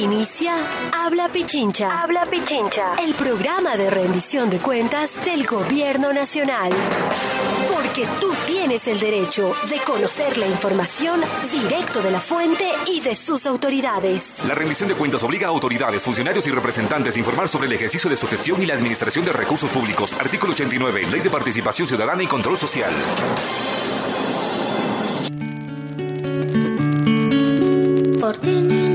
Aquí inicia Habla Pichincha. Habla Pichincha. El programa de rendición de cuentas del Gobierno Nacional. Porque tú tienes el derecho de conocer la información directo de la fuente y de sus autoridades. La rendición de cuentas obliga a autoridades, funcionarios y representantes a informar sobre el ejercicio de su gestión y la administración de recursos públicos. Artículo 89, Ley de Participación Ciudadana y Control Social. Por ti,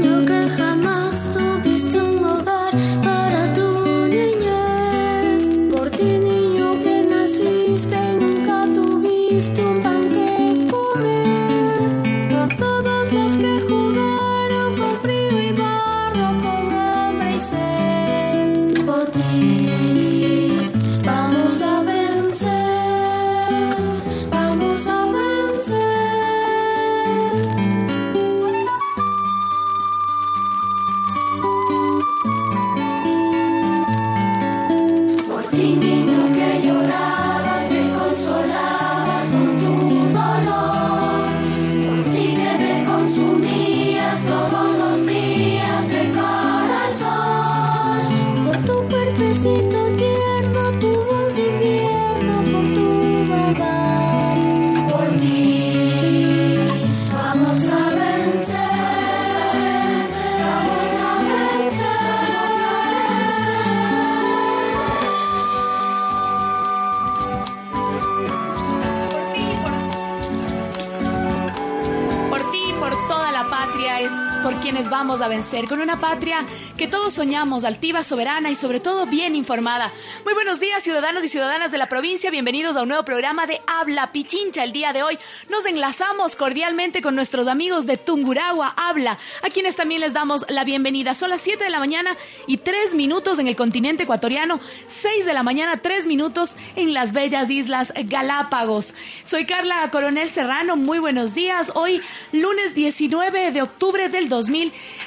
a vencer, con una patria que todos soñamos, altiva, soberana y sobre todo bien informada. Muy buenos días, ciudadanos y ciudadanas de la provincia, bienvenidos a un nuevo programa de Habla Pichincha. El día de hoy nos enlazamos cordialmente con nuestros amigos de Tunguragua Habla, a quienes también les damos la bienvenida. Son las 7 de la mañana y 3 minutos en el continente ecuatoriano, 6 de la mañana, 3 minutos en las bellas islas Galápagos. Soy Carla Coronel Serrano, muy buenos días. Hoy, lunes 19 de octubre del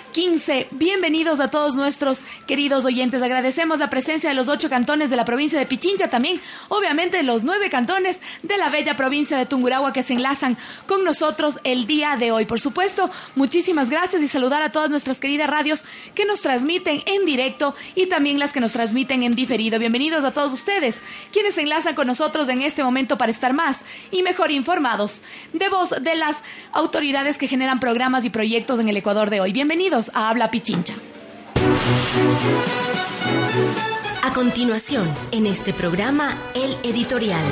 2015. Bienvenidos a todos nuestros queridos oyentes. Agradecemos la presencia de los ocho cantones de la provincia de Pichincha, también, obviamente, los nueve cantones de la bella provincia de Tungurahua que se enlazan con nosotros el día de hoy. Por supuesto, muchísimas gracias y saludar a todas nuestras queridas radios que nos transmiten en directo y también las que nos transmiten en diferido. Bienvenidos a todos ustedes, quienes se enlazan con nosotros en este momento para estar más y mejor informados de voz de las autoridades que generan programas y proyectos en el Ecuador de hoy. Bienvenidos a Habla Pichincha. A continuación, en este programa, el editorial.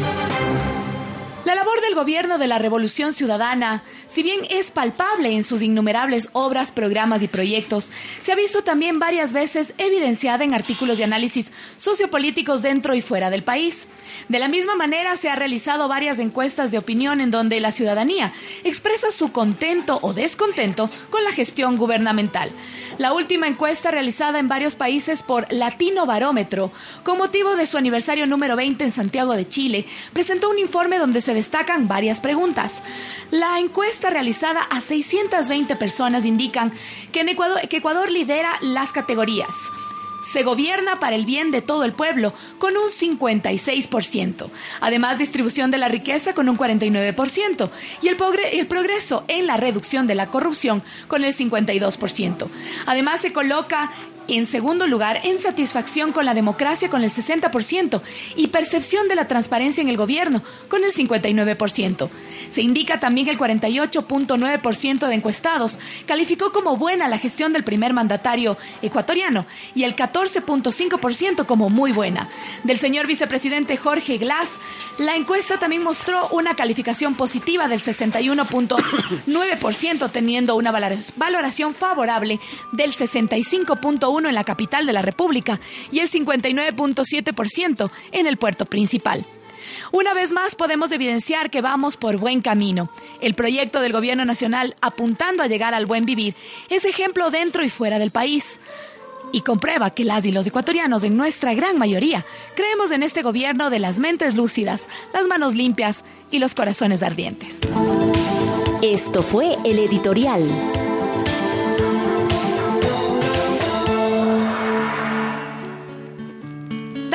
La labor del gobierno de la Revolución Ciudadana, si bien es palpable en sus innumerables obras, programas y proyectos, se ha visto también varias veces evidenciada en artículos de análisis sociopolíticos dentro y fuera del país. De la misma manera, se ha realizado varias encuestas de opinión en donde la ciudadanía expresa su contento o descontento con la gestión gubernamental. La última encuesta realizada en varios países por Latino Barómetro, con motivo de su aniversario número 20 en Santiago de Chile, presentó un informe donde se destacan varias preguntas. La encuesta realizada a 620 personas indican que, Ecuador, lidera las categorías. Se gobierna para el bien de todo el pueblo con un 56%. Además, distribución de la riqueza con un 49%. Y el, el progreso en la reducción de la corrupción con el 52%. Además, se coloca en segundo lugar en satisfacción con la democracia con el 60% y percepción de la transparencia en el gobierno con el 59%. Se indica también que el 48.9% de encuestados calificó como buena la gestión del primer mandatario ecuatoriano y el 14.5% como muy buena. Del señor vicepresidente Jorge Glass, la encuesta también mostró una calificación positiva del 61.9%, teniendo una valor- valoración favorable del 65.1% en la capital de la República y el 59.7% en el puerto principal. Una vez más podemos evidenciar que vamos por buen camino. El proyecto del gobierno nacional apuntando a llegar al buen vivir es ejemplo dentro y fuera del país. Y comprueba que las y los ecuatorianos, en nuestra gran mayoría, creemos en este gobierno de las mentes lúcidas, las manos limpias y los corazones ardientes. Esto fue el editorial.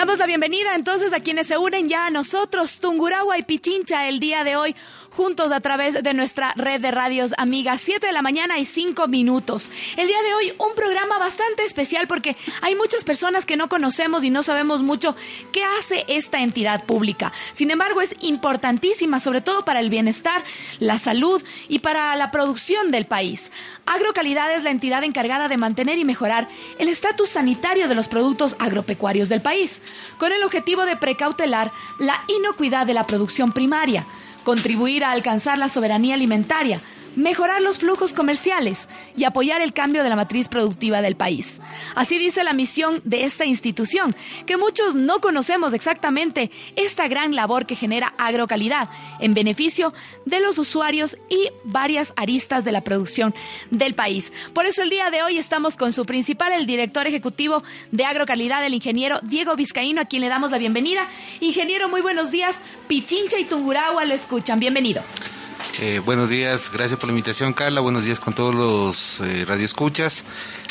Damos la bienvenida entonces a quienes se unen ya a nosotros, Tungurahua y Pichincha, el día de hoy juntos a través de nuestra red de radios amigas. 7 de la mañana y 5 minutos. El día de hoy un programa bastante especial porque hay muchas personas que no conocemos y no sabemos mucho qué hace esta entidad pública. Sin embargo, es importantísima, sobre todo para el bienestar, la salud y para la producción del país. Agrocalidad es la entidad encargada de mantener y mejorar el estatus sanitario de los productos agropecuarios del país, con el objetivo de precautelar la inocuidad de la producción primaria contribuir a alcanzar la soberanía alimentaria, mejorar los flujos comerciales y apoyar el cambio de la matriz productiva del país. Así dice la misión de esta institución, que muchos no conocemos exactamente esta gran labor que genera agrocalidad en beneficio de los usuarios y varias aristas de la producción del país. Por eso el día de hoy estamos con su principal, el director ejecutivo de agrocalidad, el ingeniero Diego Vizcaíno, a quien le damos la bienvenida. Ingeniero, muy buenos días. Pichincha y Tungurahua lo escuchan. Bienvenido. Eh, buenos días, gracias por la invitación Carla, buenos días con todos los eh, radioescuchas.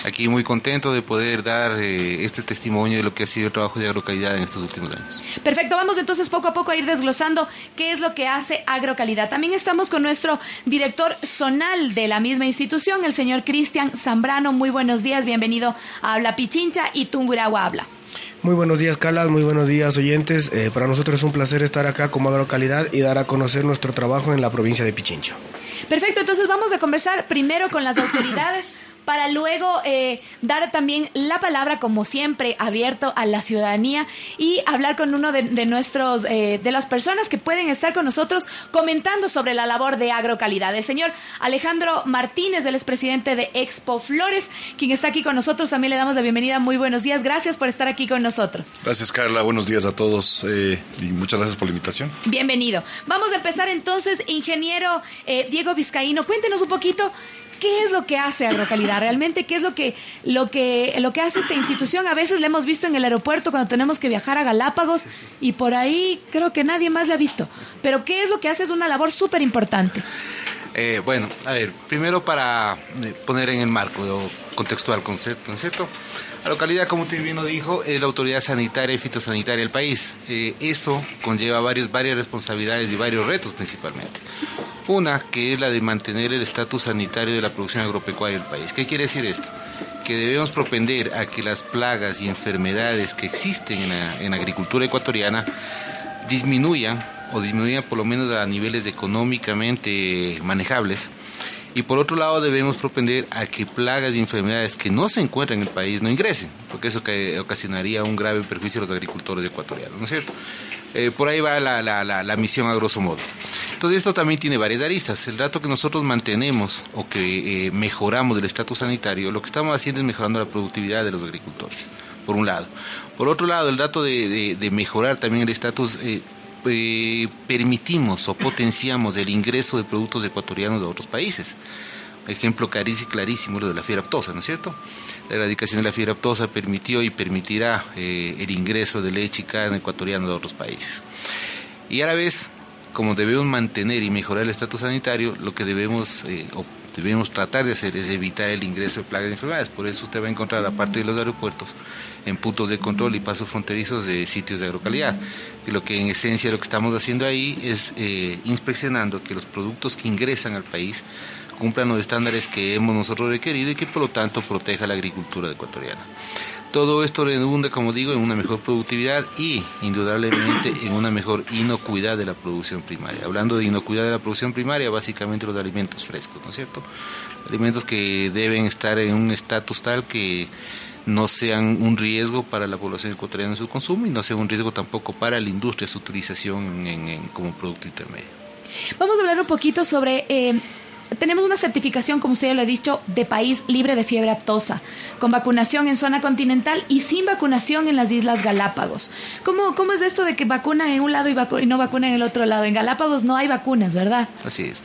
Aquí muy contento de poder dar eh, este testimonio de lo que ha sido el trabajo de agrocalidad en estos últimos años. Perfecto, vamos entonces poco a poco a ir desglosando qué es lo que hace agrocalidad. También estamos con nuestro director zonal de la misma institución, el señor Cristian Zambrano. Muy buenos días, bienvenido a Habla Pichincha y Tungurahua Habla. Muy buenos días, Carla. Muy buenos días, oyentes. Eh, para nosotros es un placer estar acá como agrocalidad y dar a conocer nuestro trabajo en la provincia de Pichincha. Perfecto, entonces vamos a conversar primero con las autoridades para luego eh, dar también la palabra, como siempre, abierto a la ciudadanía y hablar con uno de, nuestros, eh, de las personas que pueden estar con nosotros comentando sobre la labor de agrocalidad. El señor Alejandro Martínez, el expresidente de Expo Flores, quien está aquí con nosotros, también le damos la bienvenida. Muy buenos días, gracias por estar aquí con nosotros. Gracias, Carla. Buenos días a todos eh, y muchas gracias por la invitación. Bienvenido. Vamos a empezar entonces, ingeniero Diego Vizcaíno, cuéntenos un poquito ¿Qué es lo que hace Agrocalidad? Realmente, ¿qué es lo que, lo que, lo que hace esta institución? A veces la hemos visto en el aeropuerto cuando tenemos que viajar a Galápagos y por ahí creo que nadie más la ha visto. Pero ¿qué es lo que hace? Es una labor súper importante. Eh, bueno, a ver, primero para eh, poner en el marco contextual concepto la localidad, como usted bien lo dijo, es la autoridad sanitaria y fitosanitaria del país. Eh, eso conlleva varios, varias responsabilidades y varios retos principalmente. Una, que es la de mantener el estatus sanitario de la producción agropecuaria del país. ¿Qué quiere decir esto? Que debemos propender a que las plagas y enfermedades que existen en la, agricultura ecuatoriana disminuyan o disminuyan por lo menos a niveles económicamente manejables. Y por otro lado debemos propender a que plagas y enfermedades que no se encuentran en el país no ingresen, porque eso ocasionaría un grave perjuicio a los agricultores ecuatorianos, ¿no es cierto? Eh, por ahí va la, la, la, misión a grosso modo. Entonces esto también tiene varias aristas. El dato que nosotros mantenemos o que eh, mejoramos del estatus sanitario, lo que estamos haciendo es mejorando la productividad de los agricultores, por un lado. Por otro lado, el dato de, de, mejorar también el estatus... Eh, permitimos o potenciamos el ingreso de productos ecuatorianos de otros países. Ejemplo clarísimo lo de la fiebre aptosa, ¿no es cierto? La erradicación de la fiebre aptosa permitió y permitirá eh, el ingreso de leche y carne ecuatoriana de otros países. Y a la vez, como debemos mantener y mejorar el estatus sanitario, lo que debemos eh, debemos tratar de hacer es evitar el ingreso de plagas y enfermedades. Por eso usted va a encontrar, aparte de los aeropuertos, en puntos de control y pasos fronterizos de sitios de agrocalidad. Y lo que en esencia lo que estamos haciendo ahí es eh, inspeccionando que los productos que ingresan al país cumplan los estándares que hemos nosotros requerido y que por lo tanto proteja la agricultura ecuatoriana. Todo esto redunda, como digo, en una mejor productividad y indudablemente en una mejor inocuidad de la producción primaria. Hablando de inocuidad de la producción primaria, básicamente los alimentos frescos, ¿no es cierto? Alimentos que deben estar en un estatus tal que no sean un riesgo para la población ecuatoriana en su consumo y no sean un riesgo tampoco para la industria su utilización en, como producto intermedio. Vamos a hablar un poquito sobre eh, tenemos una certificación, como usted ya lo ha dicho, de país libre de fiebre aptosa, con vacunación en zona continental y sin vacunación en las Islas Galápagos. ¿Cómo, cómo es esto de que vacunan en un lado y, y no vacunan en el otro lado? En Galápagos no hay vacunas, ¿verdad? Así es.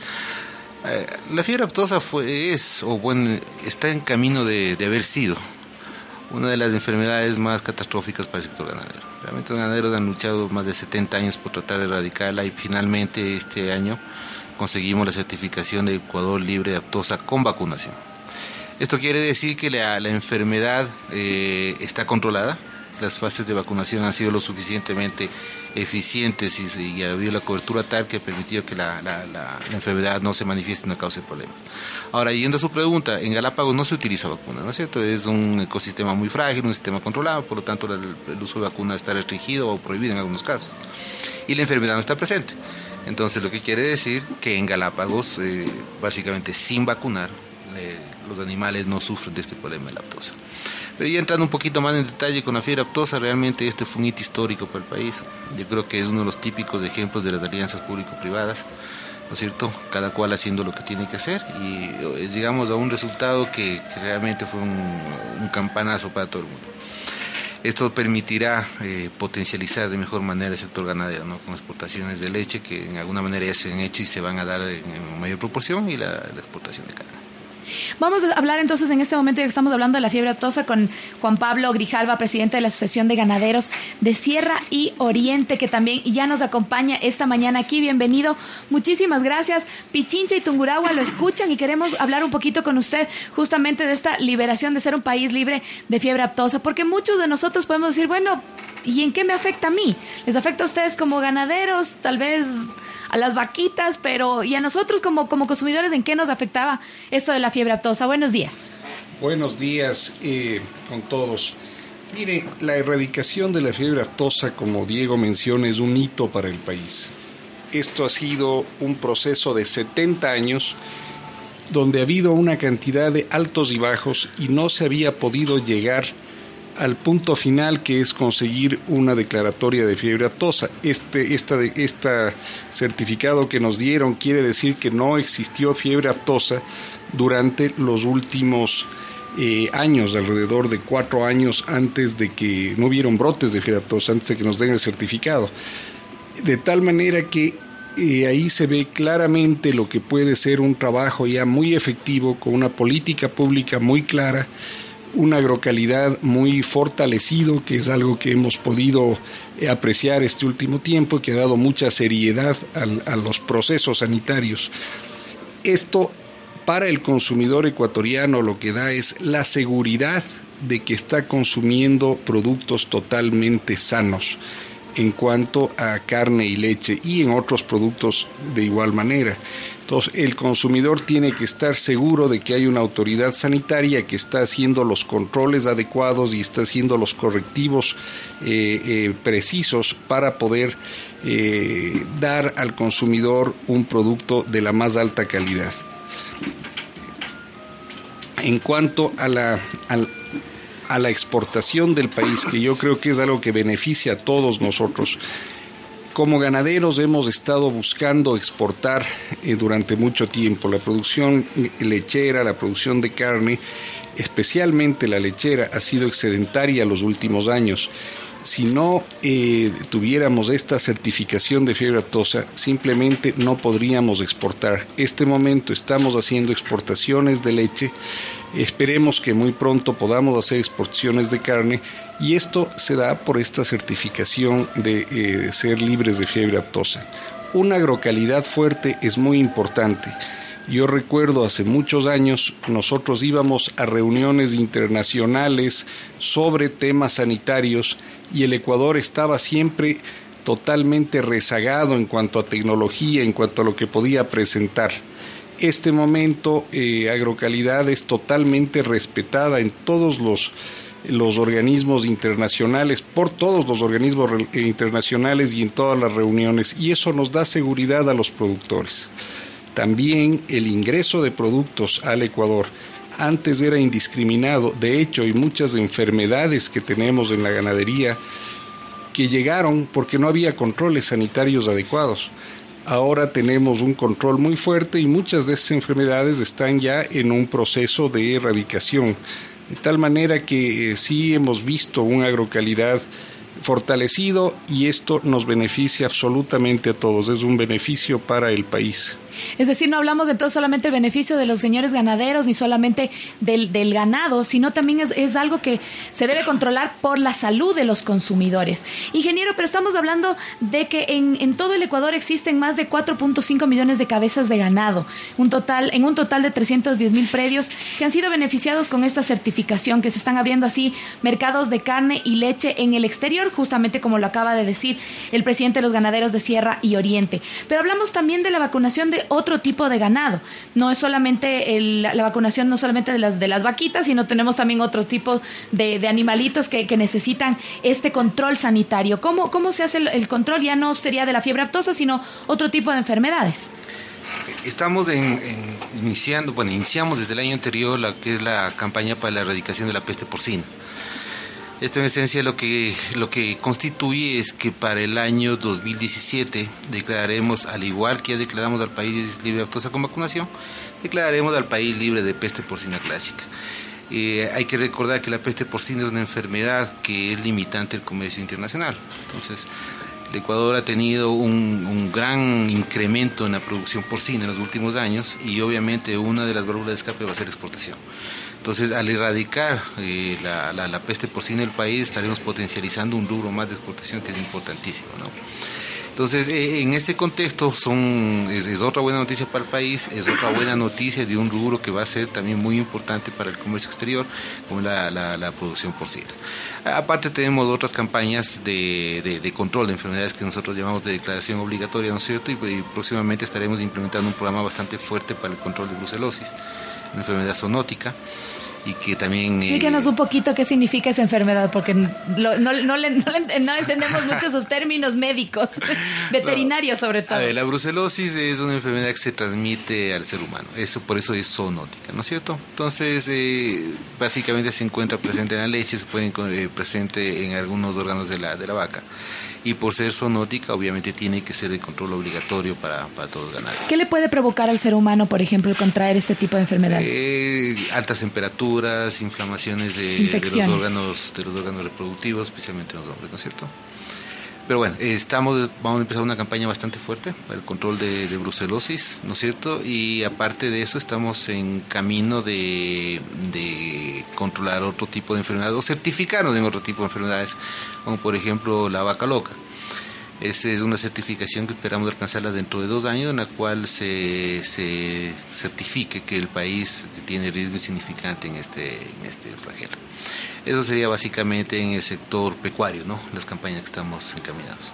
Eh, la fiebre aptosa fue, es, o bueno, está en camino de, de haber sido una de las enfermedades más catastróficas para el sector ganadero. Realmente los ganaderos han luchado más de 70 años por tratar de erradicarla y finalmente este año conseguimos la certificación de Ecuador libre de aptosa con vacunación. Esto quiere decir que la, enfermedad eh, está controlada, las fases de vacunación han sido lo suficientemente eficientes y, ha habido la cobertura tal que ha permitido que la, enfermedad no se manifieste y no cause problemas. Ahora, yendo a su pregunta, en Galápagos no se utiliza vacuna, ¿no es cierto? Es un ecosistema muy frágil, un sistema controlado, por lo tanto el, uso de vacuna está restringido o prohibido en algunos casos. Y la enfermedad no está presente. Entonces, lo que quiere decir que en Galápagos, eh, básicamente sin vacunar, eh, los animales no sufren de este problema de lactosa. Pero ya entrando un poquito más en detalle con la fiebre aptosa, realmente este fue un hito histórico para el país. Yo creo que es uno de los típicos ejemplos de las alianzas público-privadas, ¿no es cierto? Cada cual haciendo lo que tiene que hacer y eh, llegamos a un resultado que, realmente fue un, campanazo para todo el mundo. Esto permitirá eh, potencializar de mejor manera el sector ganadero, ¿no? con exportaciones de leche que en alguna manera ya se han hecho y se van a dar en, mayor proporción y la exportación de carne. Vamos a hablar entonces en este momento, ya que estamos hablando de la fiebre aptosa, con Juan Pablo Grijalva, presidente de la Asociación de Ganaderos de Sierra y Oriente, que también ya nos acompaña esta mañana aquí. Bienvenido. Muchísimas gracias. Pichincha y Tunguragua lo escuchan y queremos hablar un poquito con usted justamente de esta liberación de ser un país libre de fiebre aptosa, porque muchos de nosotros podemos decir, bueno, ¿y en qué me afecta a mí? ¿Les afecta a ustedes como ganaderos? Tal vez a las vaquitas, pero ¿y a nosotros como, como consumidores en qué nos afectaba esto de la fiebre aptosa? Buenos días. Buenos días eh, con todos. Mire, la erradicación de la fiebre aptosa, como Diego menciona, es un hito para el país. Esto ha sido un proceso de 70 años donde ha habido una cantidad de altos y bajos y no se había podido llegar al punto final que es conseguir una declaratoria de fiebre aptosa. Este esta, esta certificado que nos dieron quiere decir que no existió fiebre aptosa durante los últimos eh, años, alrededor de cuatro años antes de que no hubieron brotes de fiebre aptosa, antes de que nos den el certificado. De tal manera que eh, ahí se ve claramente lo que puede ser un trabajo ya muy efectivo, con una política pública muy clara un agrocalidad muy fortalecido, que es algo que hemos podido eh, apreciar este último tiempo y que ha dado mucha seriedad a los procesos sanitarios. Esto para el consumidor ecuatoriano lo que da es la seguridad de que está consumiendo productos totalmente sanos en cuanto a carne y leche y en otros productos de igual manera. Entonces, el consumidor tiene que estar seguro de que hay una autoridad sanitaria que está haciendo los controles adecuados y está haciendo los correctivos eh, eh, precisos para poder eh, dar al consumidor un producto de la más alta calidad. En cuanto a la, a la exportación del país, que yo creo que es algo que beneficia a todos nosotros, como ganaderos hemos estado buscando exportar eh, durante mucho tiempo la producción lechera, la producción de carne, especialmente la lechera, ha sido excedentaria los últimos años. Si no eh, tuviéramos esta certificación de fiebre aftosa, simplemente no podríamos exportar. Este momento estamos haciendo exportaciones de leche Esperemos que muy pronto podamos hacer exportaciones de carne y esto se da por esta certificación de eh, ser libres de fiebre aptosa. Una agrocalidad fuerte es muy importante. Yo recuerdo hace muchos años nosotros íbamos a reuniones internacionales sobre temas sanitarios y el Ecuador estaba siempre totalmente rezagado en cuanto a tecnología, en cuanto a lo que podía presentar este momento eh, agrocalidad es totalmente respetada en todos los, los organismos internacionales, por todos los organismos internacionales y en todas las reuniones, y eso nos da seguridad a los productores. También el ingreso de productos al Ecuador antes era indiscriminado, de hecho hay muchas enfermedades que tenemos en la ganadería que llegaron porque no había controles sanitarios adecuados Ahora tenemos un control muy fuerte y muchas de esas enfermedades están ya en un proceso de erradicación. De tal manera que eh, sí hemos visto un agrocalidad fortalecido y esto nos beneficia absolutamente a todos. Es un beneficio para el país. Es decir, no hablamos de todo solamente el beneficio de los señores ganaderos ni solamente del, ganado, sino también es, es, algo que se debe controlar por la salud de los consumidores. Ingeniero, pero estamos hablando de que en, en todo el Ecuador existen más de 4.5 millones de cabezas de ganado, un total, en un total de 310 mil predios que han sido beneficiados con esta certificación, que se están abriendo así mercados de carne y leche en el exterior, justamente como lo acaba de decir el presidente de los ganaderos de Sierra y Oriente. Pero hablamos también de la vacunación de otro tipo de ganado. No es solamente la vacunación, no solamente de las, de las vaquitas, sino tenemos también otro tipo de, animalitos que, que, necesitan este control sanitario. ¿Cómo, cómo se hace el, control? Ya no sería de la fiebre aptosa, sino otro tipo de enfermedades. Estamos en, iniciando, bueno, iniciamos desde el año anterior la que es la campaña para la erradicación de la peste porcina. Esto en esencia lo que, lo que constituye es que para el año 2017 declararemos, al igual que ya declaramos al país libre de aftosa con vacunación, declararemos al país libre de peste porcina clásica. Eh, hay que recordar que la peste porcina es una enfermedad que es limitante del comercio internacional. Entonces, el Ecuador ha tenido un, un, gran incremento en la producción porcina en los últimos años y obviamente una de las válvulas de escape va a ser exportación. Entonces, al erradicar eh, la, la, la, peste porcina del país, estaremos potencializando un rubro más de exportación que es importantísimo. ¿no? Entonces, eh, en ese contexto son, es, otra buena noticia para el país, es otra buena noticia de un rubro que va a ser también muy importante para el comercio exterior, como la, la, producción porcina. Aparte tenemos otras campañas de, de, control de enfermedades que nosotros llamamos de declaración obligatoria, ¿no es cierto? Y, y próximamente estaremos implementando un programa bastante fuerte para el control de brucelosis, una enfermedad zoonótica y que también... Explíquenos eh, un poquito qué significa esa enfermedad, porque lo, no, no, le, no, le, no, entendemos mucho esos términos médicos, veterinarios sobre todo. A ver, la brucelosis es una enfermedad que se transmite al ser humano, eso por eso es zoonótica, ¿no es cierto? Entonces, eh, básicamente se encuentra presente en la leche, se puede eh, presente en algunos órganos de la, de la vaca y por ser zoonótica obviamente tiene que ser de control obligatorio para, para todos ganar. ¿Qué le puede provocar al ser humano, por ejemplo, el contraer este tipo de enfermedades? Eh, altas temperaturas, inflamaciones de, de, los órganos, de los órganos reproductivos, especialmente en los hombres, ¿no es cierto? Pero bueno, estamos, vamos a empezar una campaña bastante fuerte para el control de, de, brucelosis, ¿no es cierto? Y aparte de eso, estamos en camino de, de controlar otro tipo de enfermedades o certificarnos en otro tipo de enfermedades, como por ejemplo la vaca loca. Esa es una certificación que esperamos alcanzarla dentro de dos años, en la cual se, se certifique que el país tiene riesgo insignificante en este, en este flagelo. Eso sería básicamente en el sector pecuario, ¿no? Las campañas que estamos encaminados.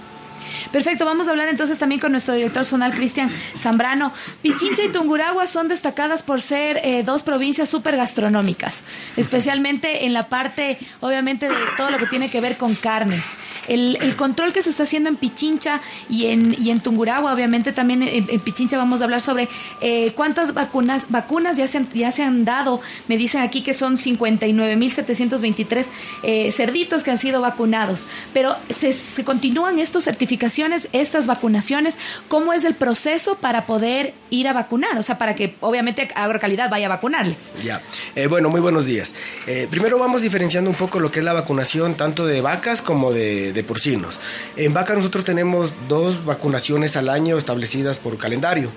Perfecto, vamos a hablar entonces también con nuestro director zonal, Cristian Zambrano. Pichincha y Tunguragua son destacadas por ser eh, dos provincias súper gastronómicas, especialmente en la parte, obviamente, de todo lo que tiene que ver con carnes. El, el control que se está haciendo en Pichincha y en, y en Tunguragua, obviamente también en, Pichincha vamos a hablar sobre eh, cuántas vacunas, vacunas ya, se han, ya se han dado. Me dicen aquí que son 59.723 eh, cerditos que han sido vacunados, pero se, se continúan estos certificaciones, estas vacunaciones, ¿cómo es el proceso para poder ir a vacunar? O sea, para que obviamente Agrocalidad vaya a vacunarles. Ya, eh, bueno, muy buenos días. Eh, primero vamos diferenciando un poco lo que es la vacunación tanto de vacas como de, de porcinos. En vaca nosotros tenemos dos vacunaciones al año establecidas por calendario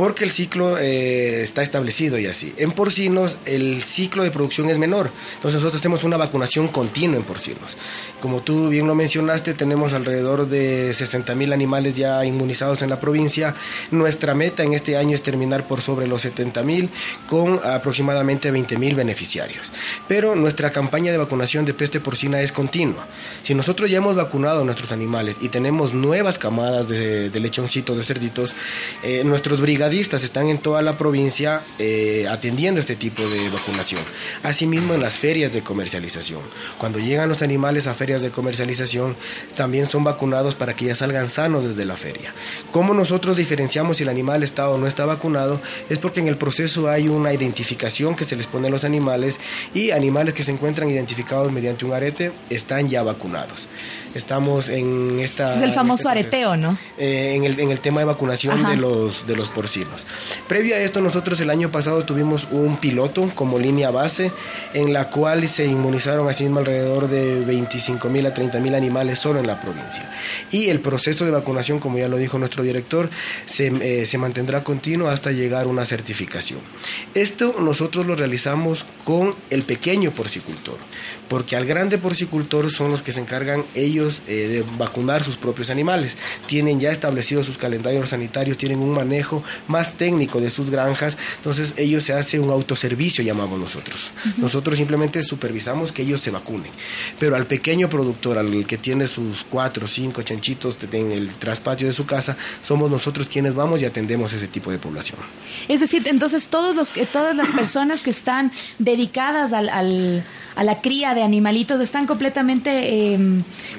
porque el ciclo eh, está establecido y así. En porcinos el ciclo de producción es menor, entonces nosotros tenemos una vacunación continua en porcinos. Como tú bien lo mencionaste, tenemos alrededor de 60 mil animales ya inmunizados en la provincia. Nuestra meta en este año es terminar por sobre los 70 mil con aproximadamente 20 mil beneficiarios. Pero nuestra campaña de vacunación de peste porcina es continua. Si nosotros ya hemos vacunado a nuestros animales y tenemos nuevas camadas de, de lechoncitos, de cerditos, eh, nuestros brigadistas están en toda la provincia eh, atendiendo este tipo de vacunación. Asimismo, en las ferias de comercialización. Cuando llegan los animales a ferias de comercialización, también son vacunados para que ya salgan sanos desde la feria. ¿Cómo nosotros diferenciamos si el animal está o no está vacunado? Es porque en el proceso hay una identificación que se les pone a los animales y animales que se encuentran identificados mediante un arete están ya vacunados. Estamos en esta... Es el famoso este proceso. areteo, ¿no? Eh, en, el, en el tema de vacunación Ajá. de los, de los porcinos. Previo a esto, nosotros el año pasado tuvimos un piloto como línea base en la cual se inmunizaron asimismo alrededor de 25 mil a 30 mil animales solo en la provincia. Y el proceso de vacunación, como ya lo dijo nuestro director, se, eh, se mantendrá continuo hasta llegar a una certificación. Esto nosotros lo realizamos con el pequeño porcicultor, porque al grande porcicultor son los que se encargan ellos eh, de vacunar sus propios animales. Tienen ya establecidos sus calendarios sanitarios, tienen un manejo más técnico de sus granjas, entonces ellos se hace un autoservicio, llamamos nosotros. Nosotros simplemente supervisamos que ellos se vacunen, pero al pequeño productor, al que tiene sus cuatro o cinco chanchitos en el traspatio de su casa, somos nosotros quienes vamos y atendemos ese tipo de población. Es decir, entonces todos los todas las personas que están dedicadas al, al- a la cría de animalitos están completamente eh,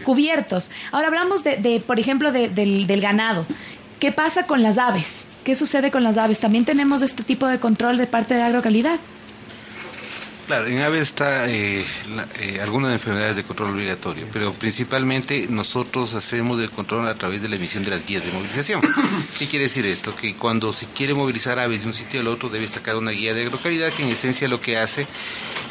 cubiertos. Ahora hablamos de, de, por ejemplo, de- del, del ganado. ¿Qué pasa con las aves? ¿Qué sucede con las aves? ¿También tenemos este tipo de control de parte de agrocalidad? Claro, en aves está eh, eh, algunas enfermedades de control obligatorio, pero principalmente nosotros hacemos el control a través de la emisión de las guías de movilización. ¿Qué quiere decir esto? Que cuando se quiere movilizar aves de un sitio al otro debe sacar una guía de agrocalidad que en esencia lo que hace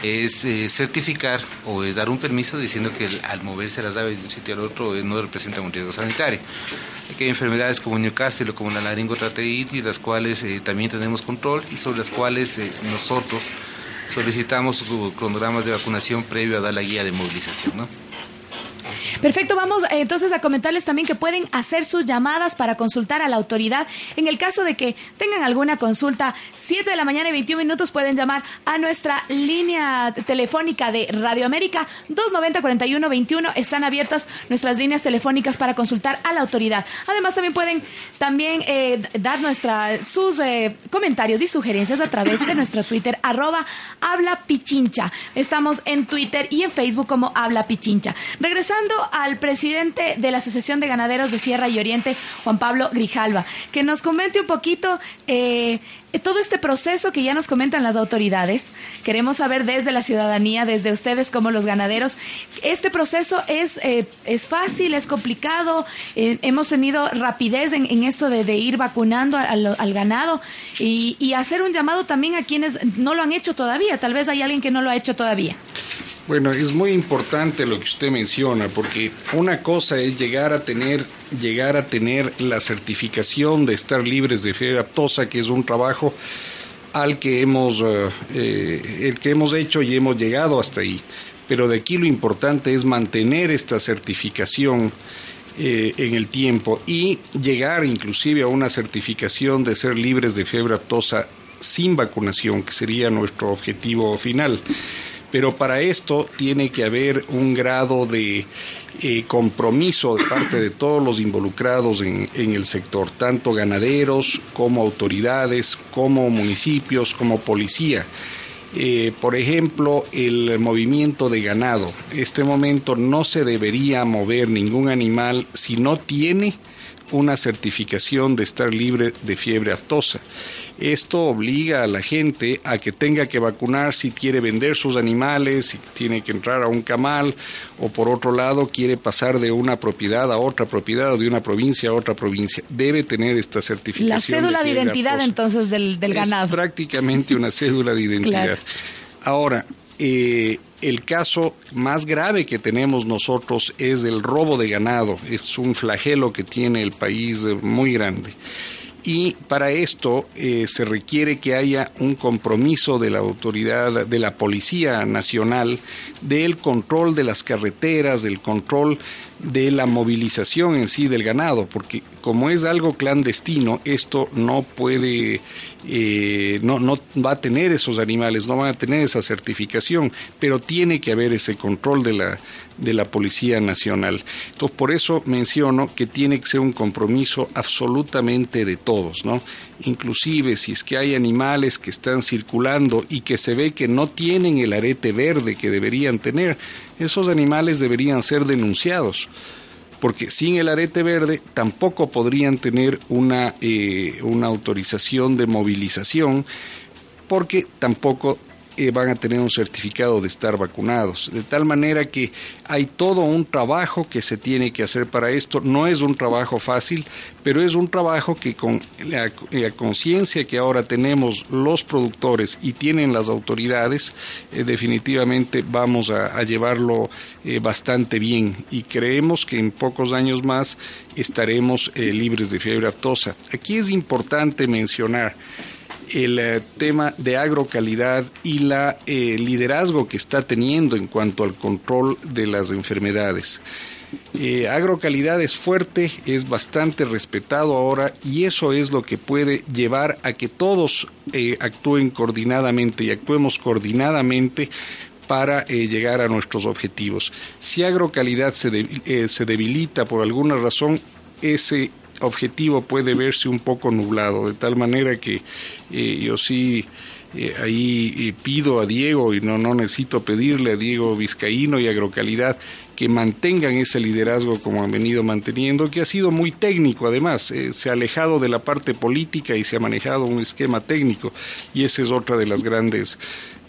es eh, certificar o es dar un permiso diciendo que el- al moverse las aves de un sitio al otro eh, no representan un riesgo sanitario. Aquí hay enfermedades como Newcastle o como la laringotrateítis, las cuales eh, también tenemos control y sobre las cuales eh, nosotros solicitamos sus cronogramas de vacunación previo a dar la guía de movilización, ¿no? Perfecto, vamos eh, entonces a comentarles también que pueden hacer sus llamadas para consultar a la autoridad. En el caso de que tengan alguna consulta, 7 de la mañana y 21 minutos pueden llamar a nuestra línea telefónica de Radio América 290-4121. Están abiertas nuestras líneas telefónicas para consultar a la autoridad. Además también pueden también eh, dar nuestra, sus eh, comentarios y sugerencias a través de nuestro Twitter arroba habla pichincha. Estamos en Twitter y en Facebook como habla pichincha. Regresando al presidente de la Asociación de Ganaderos de Sierra y Oriente, Juan Pablo Grijalva, que nos comente un poquito eh, todo este proceso que ya nos comentan las autoridades. Queremos saber desde la ciudadanía, desde ustedes como los ganaderos, este proceso es, eh, es fácil, es complicado, eh, hemos tenido rapidez en, esto de, ir vacunando al, ganado y hacer un llamado también a quienes no lo han hecho todavía, tal vez hay alguien que no lo ha hecho todavía. Bueno, es muy importante lo que usted menciona, porque una cosa es llegar a tener, llegar a tener la certificación de estar libres de fiebre aftosa, que es un trabajo al que hemos, eh, eh, el que hemos hecho y hemos llegado hasta ahí. Pero de aquí lo importante es mantener esta certificación eh, en el tiempo y llegar inclusive a una certificación de ser libres de fiebre aftosa sin vacunación, que sería nuestro objetivo final. Pero para esto tiene que haber un grado de eh, compromiso de parte de todos los involucrados en, el sector, tanto ganaderos como autoridades, como municipios, como policía. Eh, por ejemplo, el movimiento de ganado. Este momento no se debería mover ningún animal si no tiene una certificación de estar libre de fiebre aftosa. Esto obliga a la gente a que tenga que vacunar si quiere vender sus animales, si tiene que entrar a un camal o por otro lado quiere pasar de una propiedad a otra propiedad o de una provincia a otra provincia. Debe tener esta certificación. La cédula de, identidad aftosa. entonces del, del Es ganado. prácticamente una cédula de identidad. Claro. Ahora, eh, el caso más grave que tenemos nosotros es el robo de ganado. Es un flagelo que tiene el país eh, muy grande. Y para esto eh, se requiere que haya un compromiso de la autoridad, de la Policía Nacional, del control de las carreteras, del control de la movilización en sí del ganado, porque como es algo clandestino, esto no puede, eh, no, no va a tener esos animales, no van a tener esa certificación, pero tiene que haber ese control de la, de la Policía Nacional. Entonces, por eso menciono que tiene que ser un compromiso absolutamente de todos, ¿no? inclusive si es que hay animales que están circulando y que se ve que no tienen el arete verde que deberían tener, esos animales deberían ser denunciados porque sin el arete verde tampoco podrían tener una, eh, una autorización de movilización, porque tampoco eh, van a tener un certificado de estar vacunados. De tal manera que hay todo un trabajo que se tiene que hacer para esto. No es un trabajo fácil, pero es un trabajo que con la, conciencia que ahora tenemos los productores y tienen las autoridades, eh, definitivamente vamos a, llevarlo eh, bastante bien y creemos que en pocos años más estaremos libres de fiebre aftosa. Aquí es importante mencionar el eh, tema de agrocalidad y la eh, liderazgo que está teniendo en cuanto al control de las enfermedades. Eh, agrocalidad es fuerte, es bastante respetado ahora y eso es lo que puede llevar a que todos actúen coordinadamente y actuemos coordinadamente para llegar a nuestros objetivos. Si agrocalidad se, se debilita por alguna razón, ese objetivo puede verse un poco nublado, de tal manera que eh, yo sí eh, ahí eh, pido a Diego, y no, no necesito pedirle a Diego Vizcaíno y Agrocalidad, que mantengan ese liderazgo como han venido manteniendo, que ha sido muy técnico además, se ha alejado de la parte política y se ha manejado un esquema técnico, y esa es otra de las grandes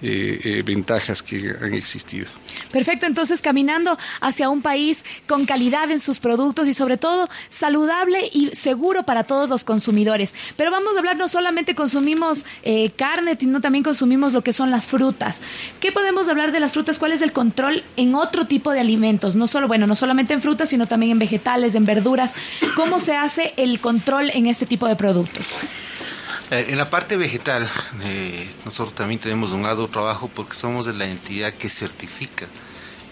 eh, eh, ventajas que han existido. Perfecto, entonces caminando hacia un país con calidad en sus productos y sobre todo saludable y seguro para todos los consumidores. Pero vamos a hablar, no solamente consumimos eh, carne, sino también consumimos lo que son las frutas. ¿Qué podemos hablar de las frutas? ¿Cuál es el control en otro tipo de alimentos? No solo, bueno, no solamente en frutas, sino también en vegetales, en verduras. ¿Cómo se hace el control en este tipo de productos? Eh, en la parte vegetal, eh, nosotros también tenemos un lado trabajo porque somos de la entidad que certifica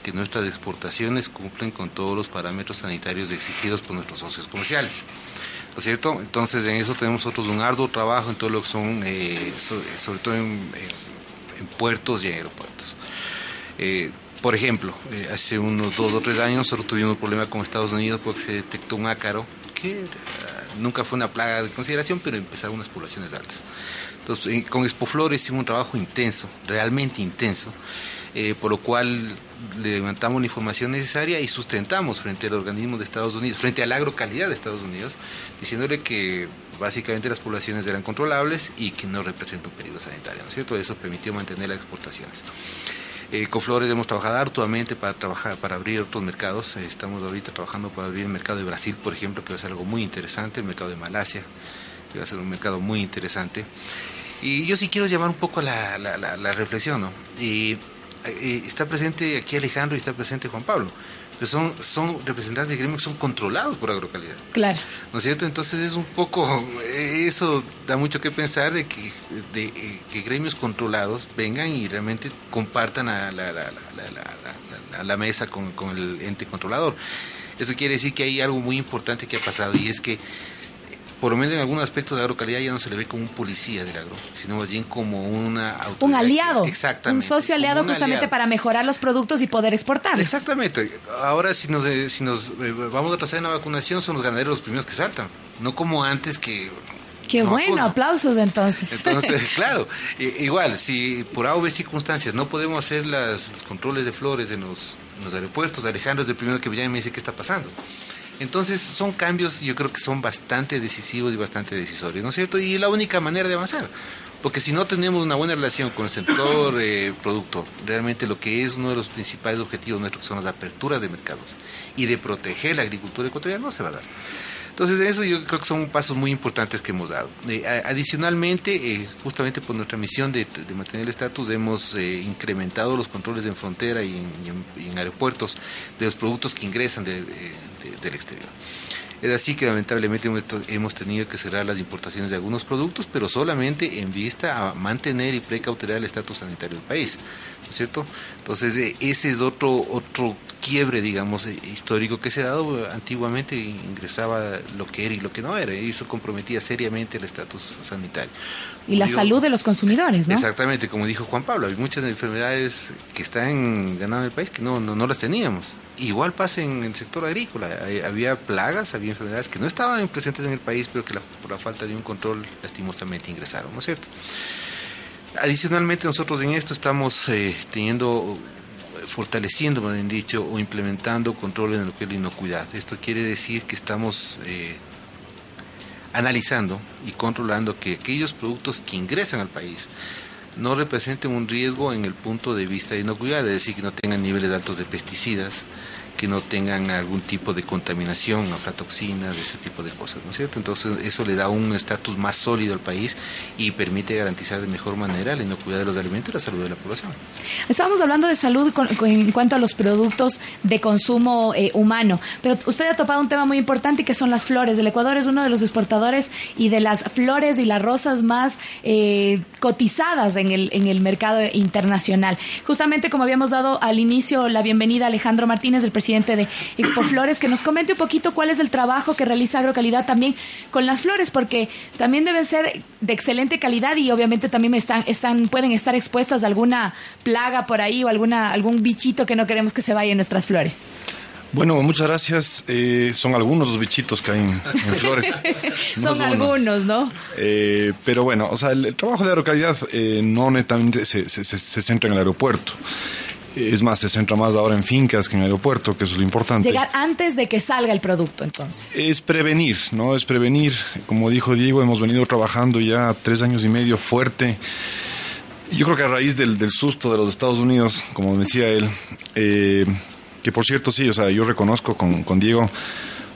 que nuestras exportaciones cumplen con todos los parámetros sanitarios exigidos por nuestros socios comerciales. ¿No es cierto? Entonces, en eso tenemos nosotros un arduo trabajo en todo lo que son, eh, sobre, todo en, puertos y en aeropuertos. por ejemplo, hace unos dos o tres años nosotros tuvimos un problema con Estados Unidos porque se detectó un ácaro que nunca fue una plaga de consideración, pero empezaron unas poblaciones altas. Entonces, con Expoflores hicimos un trabajo intenso, realmente intenso, eh, por lo cual levantamos la información necesaria y sustentamos frente al organismo de Estados Unidos, frente a la agrocalidad de Estados Unidos, diciéndole que básicamente las poblaciones eran controlables y que no representan un peligro sanitario, ¿no es cierto? Eso permitió mantener las exportaciones. Eh, con Flores hemos trabajado arduamente para trabajar, para abrir otros mercados. Eh, estamos ahorita trabajando para abrir el mercado de Brasil, por ejemplo, que va a ser algo muy interesante, el mercado de Malasia, que va a ser un mercado muy interesante. Y yo sí quiero llamar un poco a la, la, reflexión, ¿no? Y, eh, está presente aquí Alejandro y está presente Juan Pablo son, son representantes de gremios que son controlados por agrocalidad. Claro. ¿No es cierto? Entonces es un poco, eso da mucho que pensar de que, de, eh, que gremios controlados vengan y realmente compartan a la, la, la, la mesa con, con el ente controlador. Eso quiere decir que hay algo muy importante que ha pasado y es que por lo menos en algunos aspectos de agrocalidad ya no se le ve como un policía del agro, sino más bien como una autoridad. Un aliado. exactamente. Un socio aliado justamente para mejorar los productos y poder exportarlos. Exactamente. Ahora si nos, si nos eh, vamos a trazar en la vacunación son los ganaderos los primeros que saltan, no como antes que... Qué bueno, aplausos entonces. Entonces, claro, igual, si por A o B circunstancias no podemos hacer las, los controles de flores en los, en los aeropuertos, Alejandro es el primero que me llama y me dice qué está pasando. Entonces son cambios, yo creo que son bastante decisivos y bastante decisorios, ¿no es cierto? Y la única manera de avanzar. Porque si no tenemos una buena relación con el sector eh, productor, realmente lo que es uno de los principales objetivos nuestros, que son las aperturas de mercados y de proteger la agricultura ecuatoriana, no se va a dar. Entonces, eso yo creo que son pasos muy importantes que hemos dado. Eh, adicionalmente, eh, justamente por nuestra misión de, mantener el estatus, hemos eh, incrementado los controles en frontera y en, aeropuertos de los productos que ingresan del exterior. Es así que lamentablemente hemos tenido que cerrar las importaciones de algunos productos, pero solamente en vista a mantener y precautelar el estatus sanitario del país, ¿no es cierto? Entonces ese es otro otro quiebre, digamos, eh, histórico que se ha dado. Antiguamente ingresaba lo que era y lo que no era, y eso comprometía seriamente el estatus sanitario. Y la salud de los consumidores, ¿no? Exactamente, como dijo Juan Pablo, hay muchas enfermedades que están ganando el país que no, no, no las teníamos. Igual pasa en el sector agrícola, había plagas, había enfermedades que no estaban presentes en el país, pero que por la falta de un control lastimosamente ingresaron, ¿no es cierto? Adicionalmente nosotros en esto estamos eh, teniendo fortaleciendo, más bien dicho, o implementando controles en lo que es la inocuidad. Esto quiere decir que estamos eh, analizando y controlando que aquellos productos que ingresan al país no representen un riesgo en el punto de vista de inocuidad, es decir, que no tengan niveles altos de pesticidas, que no tengan algún tipo de contaminación, aflatoxinas, ese tipo de cosas, ¿no es cierto? Entonces eso le da un estatus más sólido al país y permite garantizar de mejor manera la inocuidad de los alimentos y la salud de la población. Estábamos hablando de salud en cuanto a los productos de consumo eh, humano, pero usted ha topado un tema muy importante que son las flores. El Ecuador es uno de los exportadores y de las flores y las rosas más eh, cotizadas en el, mercado internacional. Justamente como habíamos dado al inicio la bienvenida a Alejandro Martínez, el presidente presidente de Expo Flores, que nos comente un poquito cuál es el trabajo que realiza Agrocalidad también con las flores, porque también deben ser de excelente calidad y obviamente también están, están, pueden estar expuestas a alguna plaga por ahí o alguna, algún bichito que no queremos que se vaya en nuestras flores. Bueno, muchas gracias. Eh, son algunos los bichitos que hay en, flores. son algunos, ¿no? Eh, pero bueno, o sea, el, trabajo de aerocalidad eh, no netamente se, se, se, centra en el aeropuerto. Es más, se centra más ahora en fincas que en aeropuerto, que eso es lo importante. Llegar antes de que salga el producto, entonces. Es prevenir, ¿no? Es prevenir. Como dijo Diego, hemos venido trabajando ya tres años y medio fuerte. Yo creo que a raíz del, susto de los Estados Unidos, como decía él, eh, que por cierto sí, o sea, yo reconozco con, con Diego,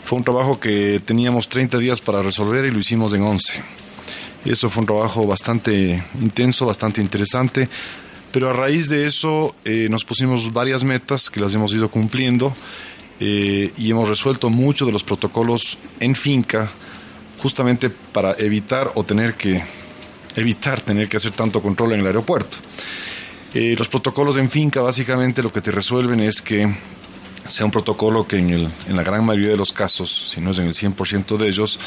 fue un trabajo que teníamos 30 días para resolver y lo hicimos en 11. Eso fue un trabajo bastante intenso, bastante interesante. Pero a raíz de eso eh, nos pusimos varias metas que las hemos ido cumpliendo eh, y hemos resuelto muchos de los protocolos en finca justamente para evitar o tener que evitar tener que hacer tanto control en el aeropuerto. Eh, los protocolos en finca básicamente lo que te resuelven es que sea un protocolo que en, el, en la gran mayoría de los casos, si no es en el 100% de ellos,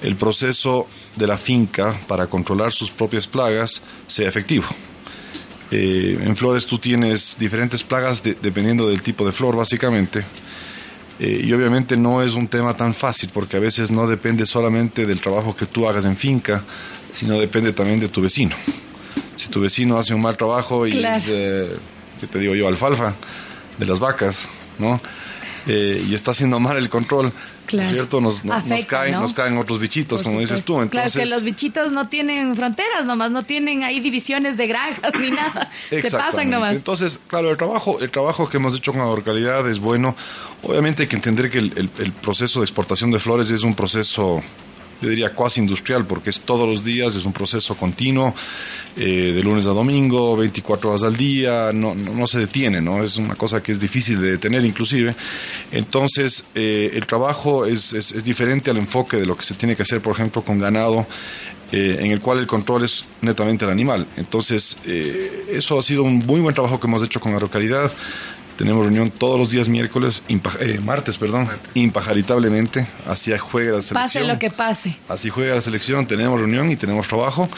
el proceso de la finca para controlar sus propias plagas sea efectivo. Eh, en flores tú tienes diferentes plagas dependiendo del tipo de flor, básicamente. Eh, y obviamente no es un tema tan fácil porque a veces no depende solamente del trabajo que tú hagas en finca, sino depende también de tu vecino. Si tu vecino hace un mal trabajo y es, eh, ¿qué te digo yo?, alfalfa de las vacas, ¿no? Eh, y está haciendo mal el control, ¿cierto? Nos, nos, caen, nos caen otros bichitos, como dices tú. Entonces, claro que los bichitos no tienen fronteras nomás, no tienen ahí divisiones de granjas ni nada. Se pasan nomás. Entonces, claro, el trabajo, el trabajo que hemos hecho con Agrocalidad es bueno. Obviamente hay que entender que el, el proceso de exportación de flores es un proceso yo diría cuasi industrial, porque es todos los días, es un proceso continuo, eh, de lunes a domingo, 24 horas al día, no, no, se detiene, ¿no? Es una cosa que es difícil de detener inclusive. Entonces, eh, el trabajo es, es, diferente al enfoque de lo que se tiene que hacer, por ejemplo, con ganado, eh, en el cual el control es netamente el animal. Entonces, eso ha sido un muy buen trabajo que hemos hecho con Aerocalidad. Tenemos reunión todos los días miércoles, eh, martes, perdón, impajaritablemente. Así juega la selección. Pase lo que pase. Así juega la selección. Tenemos reunión y tenemos trabajo.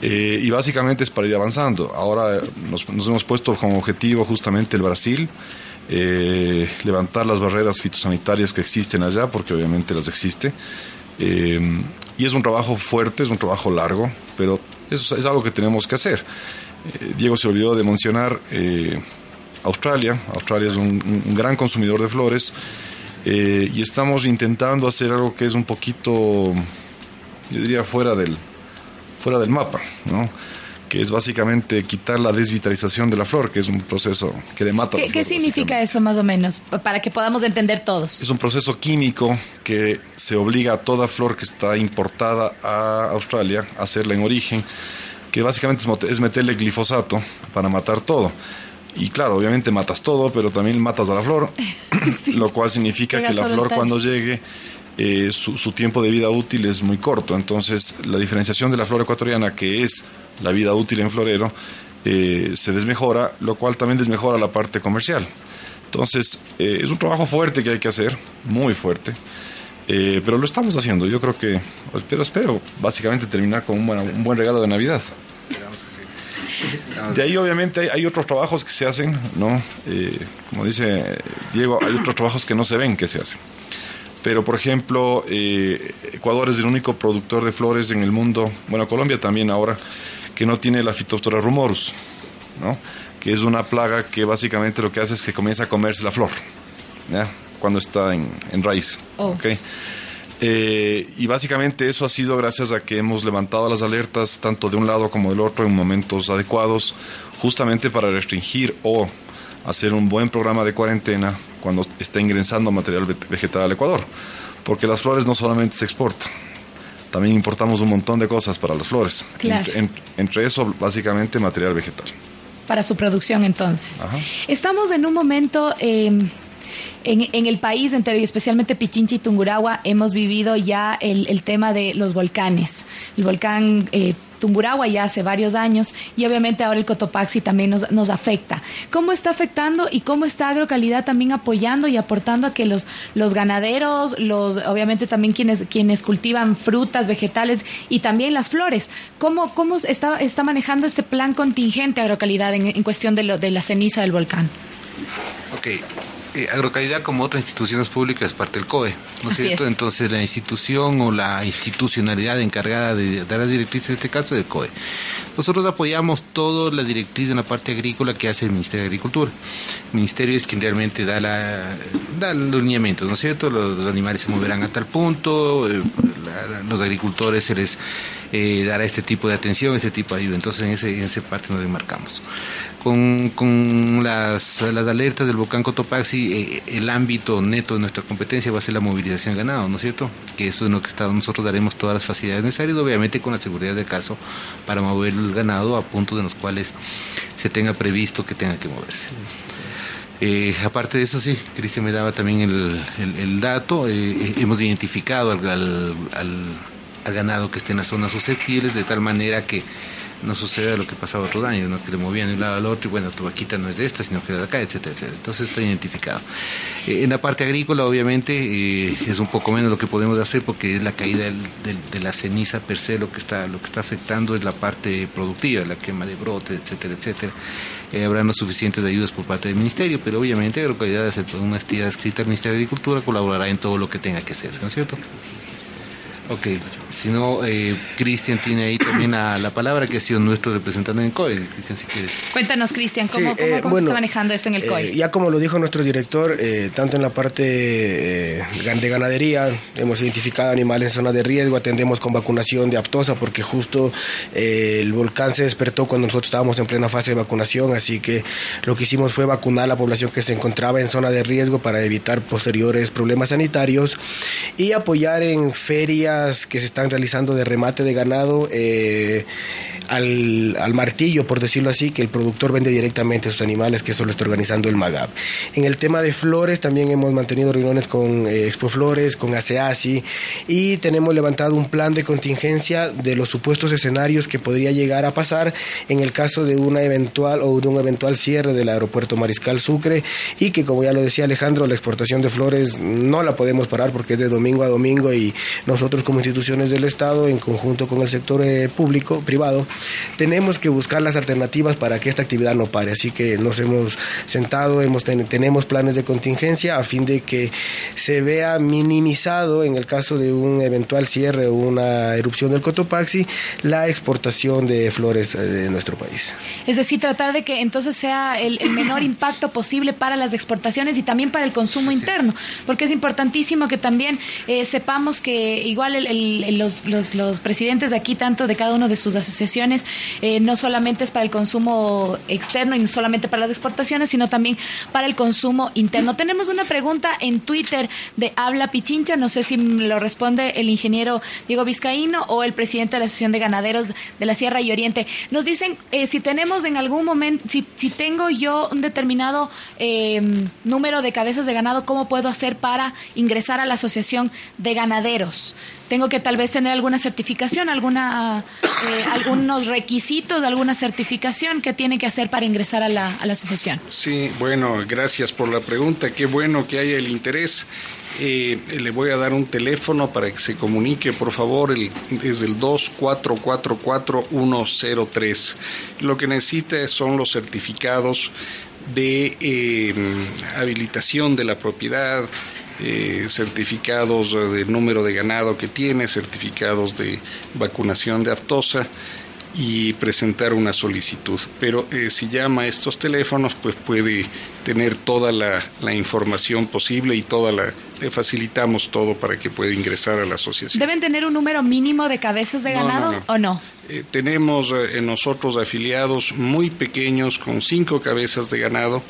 Eh, y básicamente es para ir avanzando. Ahora nos, hemos puesto como objetivo justamente el Brasil, eh, levantar las barreras fitosanitarias que existen allá, porque obviamente las existe. y es un trabajo fuerte, es un trabajo largo, pero eso es algo que tenemos que hacer. Diego se olvidó de mencionar Australia. Australia es un, gran consumidor de flores eh, y estamos intentando hacer algo que es un poquito, yo diría, fuera del, fuera del mapa, ¿no? que es básicamente quitar la desvitalización de la flor, que es un proceso que le mata. ¿Qué, ¿qué significa eso más o menos? Para que podamos entender todos. Es un proceso químico que se obliga a toda flor que está importada a Australia a hacerla en origen, que básicamente es meterle glifosato para matar todo. Y claro, obviamente matas todo, pero también matas a la flor, lo cual significa que la flor cuando llegue, eh, su, tiempo de vida útil es muy corto. Entonces, la diferenciación de la flor ecuatoriana, que es la vida útil en florero, eh, se desmejora, lo cual también desmejora la parte comercial. Entonces, eh, es un trabajo fuerte que hay que hacer, muy fuerte. pero lo estamos haciendo. Yo creo que, espero, espero, básicamente terminar con un buen, un buen regalo de Navidad. De ahí obviamente hay, otros trabajos que se hacen, ¿no? Eh, como dice Diego, hay otros trabajos que no se ven que se hacen. Pero, por ejemplo, eh, Ecuador es el único productor de flores en el mundo, bueno, Colombia también ahora, que no tiene la Phytophthora rumorus, ¿no? que es una plaga que básicamente lo que hace es que comienza a comerse la flor, ¿ya? cuando está en, en raíz. Oh. ¿ok? Eh, y básicamente eso ha sido gracias a que hemos levantado las alertas tanto de un lado como del otro en momentos adecuados, justamente para restringir o hacer un buen programa de cuarentena cuando está ingresando material ve- vegetal al Ecuador. Porque las flores no solamente se exportan, también importamos un montón de cosas para las flores. Claro. Entre, en- entre eso, básicamente, material vegetal. para su producción entonces. Ajá. Estamos en un momento eh, en, en el país entero y especialmente Pichincha y Tungurahua hemos vivido ya el, tema de los volcanes. El volcán eh, ya hace varios años y obviamente ahora el Cotopaxi también nos, afecta. ¿Cómo está afectando y cómo está Agrocalidad también apoyando y aportando a que los, los ganaderos, los, obviamente también quienes, quienes cultivan frutas, vegetales y también las flores, cómo, cómo está, está manejando este plan contingente Agrocalidad en, en cuestión de, lo, de la ceniza del volcán? Ok. Eh, Agrocalidad, como otras instituciones públicas, es parte del COE, ¿no es cierto? es. Entonces, la institución o la institucionalidad encargada de dar las directrices, en este caso, es el COE. Nosotros apoyamos toda la directriz en la parte agrícola que hace el Ministerio de Agricultura. El Ministerio es quien realmente da, la, da los lineamientos, ¿no es cierto? Los, los animales se moverán a tal punto, eh, la- la- los agricultores se les eh, dará este tipo de atención, este tipo de ayuda. Entonces, en ese, en esa parte nos demarcamos. Con, con las, las alertas del volcán Cotopaxi, eh, el ámbito neto de nuestra competencia va a ser la movilización ganado, ¿no es cierto? Que eso es lo que está, nosotros daremos todas las facilidades necesarias, obviamente con la seguridad del caso, para mover el ganado a puntos en los cuales se tenga previsto que tenga que moverse. Eh, aparte de eso, sí, Cristian me daba también el, el- dato. hemos identificado al- al ganado que esté en las zonas susceptibles de tal manera que no suceda lo que pasaba otros años, ¿no? que le movían de un lado al otro y bueno, tu vaquita no es de esta, sino que es de acá, etcétera, etcétera. Entonces está identificado. Eh, en la parte agrícola, obviamente, eh, es un poco menos lo que podemos hacer porque es la caída del- del- de la ceniza per se lo que está lo que está afectando es la parte productiva, la quema de brotes, etcétera, etcétera. Eh, habrá no suficientes ayudas por parte del ministerio, pero obviamente Agrocalidad, es una entidad escrita al Ministerio de Agricultura, colaborará en todo lo que tenga que hacer, ¿no es cierto? Ok, si no, eh, Cristian tiene ahí también la, la palabra que ha sido nuestro representante en el COE. Cristian, si quieres. Cuéntanos, Cristian, ¿cómo, Sí, cómo- eh, cómo bueno, se está manejando esto en el eh, COI? ya como lo dijo nuestro director, eh, tanto en la parte eh, de ganadería, hemos identificado animales en zona de riesgo, atendemos con vacunación de aptosa, porque justo eh, el volcán se despertó cuando nosotros estábamos en plena fase de vacunación, así que lo que hicimos fue vacunar a la población que se encontraba en zona de riesgo para evitar posteriores problemas sanitarios y apoyar en ferias que se están realizando de remate de ganado. eh, al, al martillo, por decirlo así, que el productor vende directamente sus animales, que eso lo está organizando el MAGAB. En el tema de flores también hemos mantenido reuniones con eh, Expo Flores, con ASEASI y tenemos levantado un plan de contingencia de los supuestos escenarios que podría llegar a pasar en el caso de una eventual o de un eventual cierre del aeropuerto Mariscal Sucre y que como ya lo decía Alejandro, la exportación de flores no la podemos parar porque es de domingo a domingo y nosotros como instituciones del Estado en conjunto con el sector eh, público, privado, tenemos que buscar las alternativas para que esta actividad no pare. Así que nos hemos sentado, hemos ten- tenemos planes de contingencia a fin de que se vea minimizado en el caso de un eventual cierre o una erupción del Cotopaxi la exportación de flores eh, de nuestro país. Es decir, tratar de que entonces sea el, el menor impacto posible para las exportaciones y también para el consumo interno, porque es importantísimo que también eh, sepamos que igual el- el- los, los- presidentes de aquí, tanto de cada una de sus asociaciones, eh, no solamente es para el consumo externo y no solamente para las exportaciones, sino también para el consumo interno. Tenemos una pregunta en Twitter de Habla Pichincha, no sé si lo responde el ingeniero Diego Vizcaíno o el presidente de la Asociación de Ganaderos de la Sierra y Oriente. Nos dicen eh, si tenemos en algún momento, si, si tengo yo un determinado eh, número de cabezas de ganado, ¿cómo puedo hacer para ingresar a la Asociación de Ganaderos? Tengo que tal vez tener alguna certificación, alguna, eh, algunos requisitos, alguna certificación que tiene que hacer para ingresar a la, asociación. Sí, bueno, gracias por la pregunta. Qué bueno que haya el interés. Eh, le voy a dar un teléfono para que se comunique, por favor, el, es el 2444103. Lo que necesita son los certificados de eh, habilitación de la propiedad, eh, certificados de número de ganado que tiene, certificados de vacunación de aftosa y presentar una solicitud. Pero eh, si llama a estos teléfonos, pues puede tener toda la, la información posible y toda la, le facilitamos todo para que pueda ingresar a la asociación. ¿Deben tener un número mínimo de cabezas de No, no, ganado no. o no? Eh, tenemos eh, en nosotros afiliados muy pequeños con cinco cabezas de ganado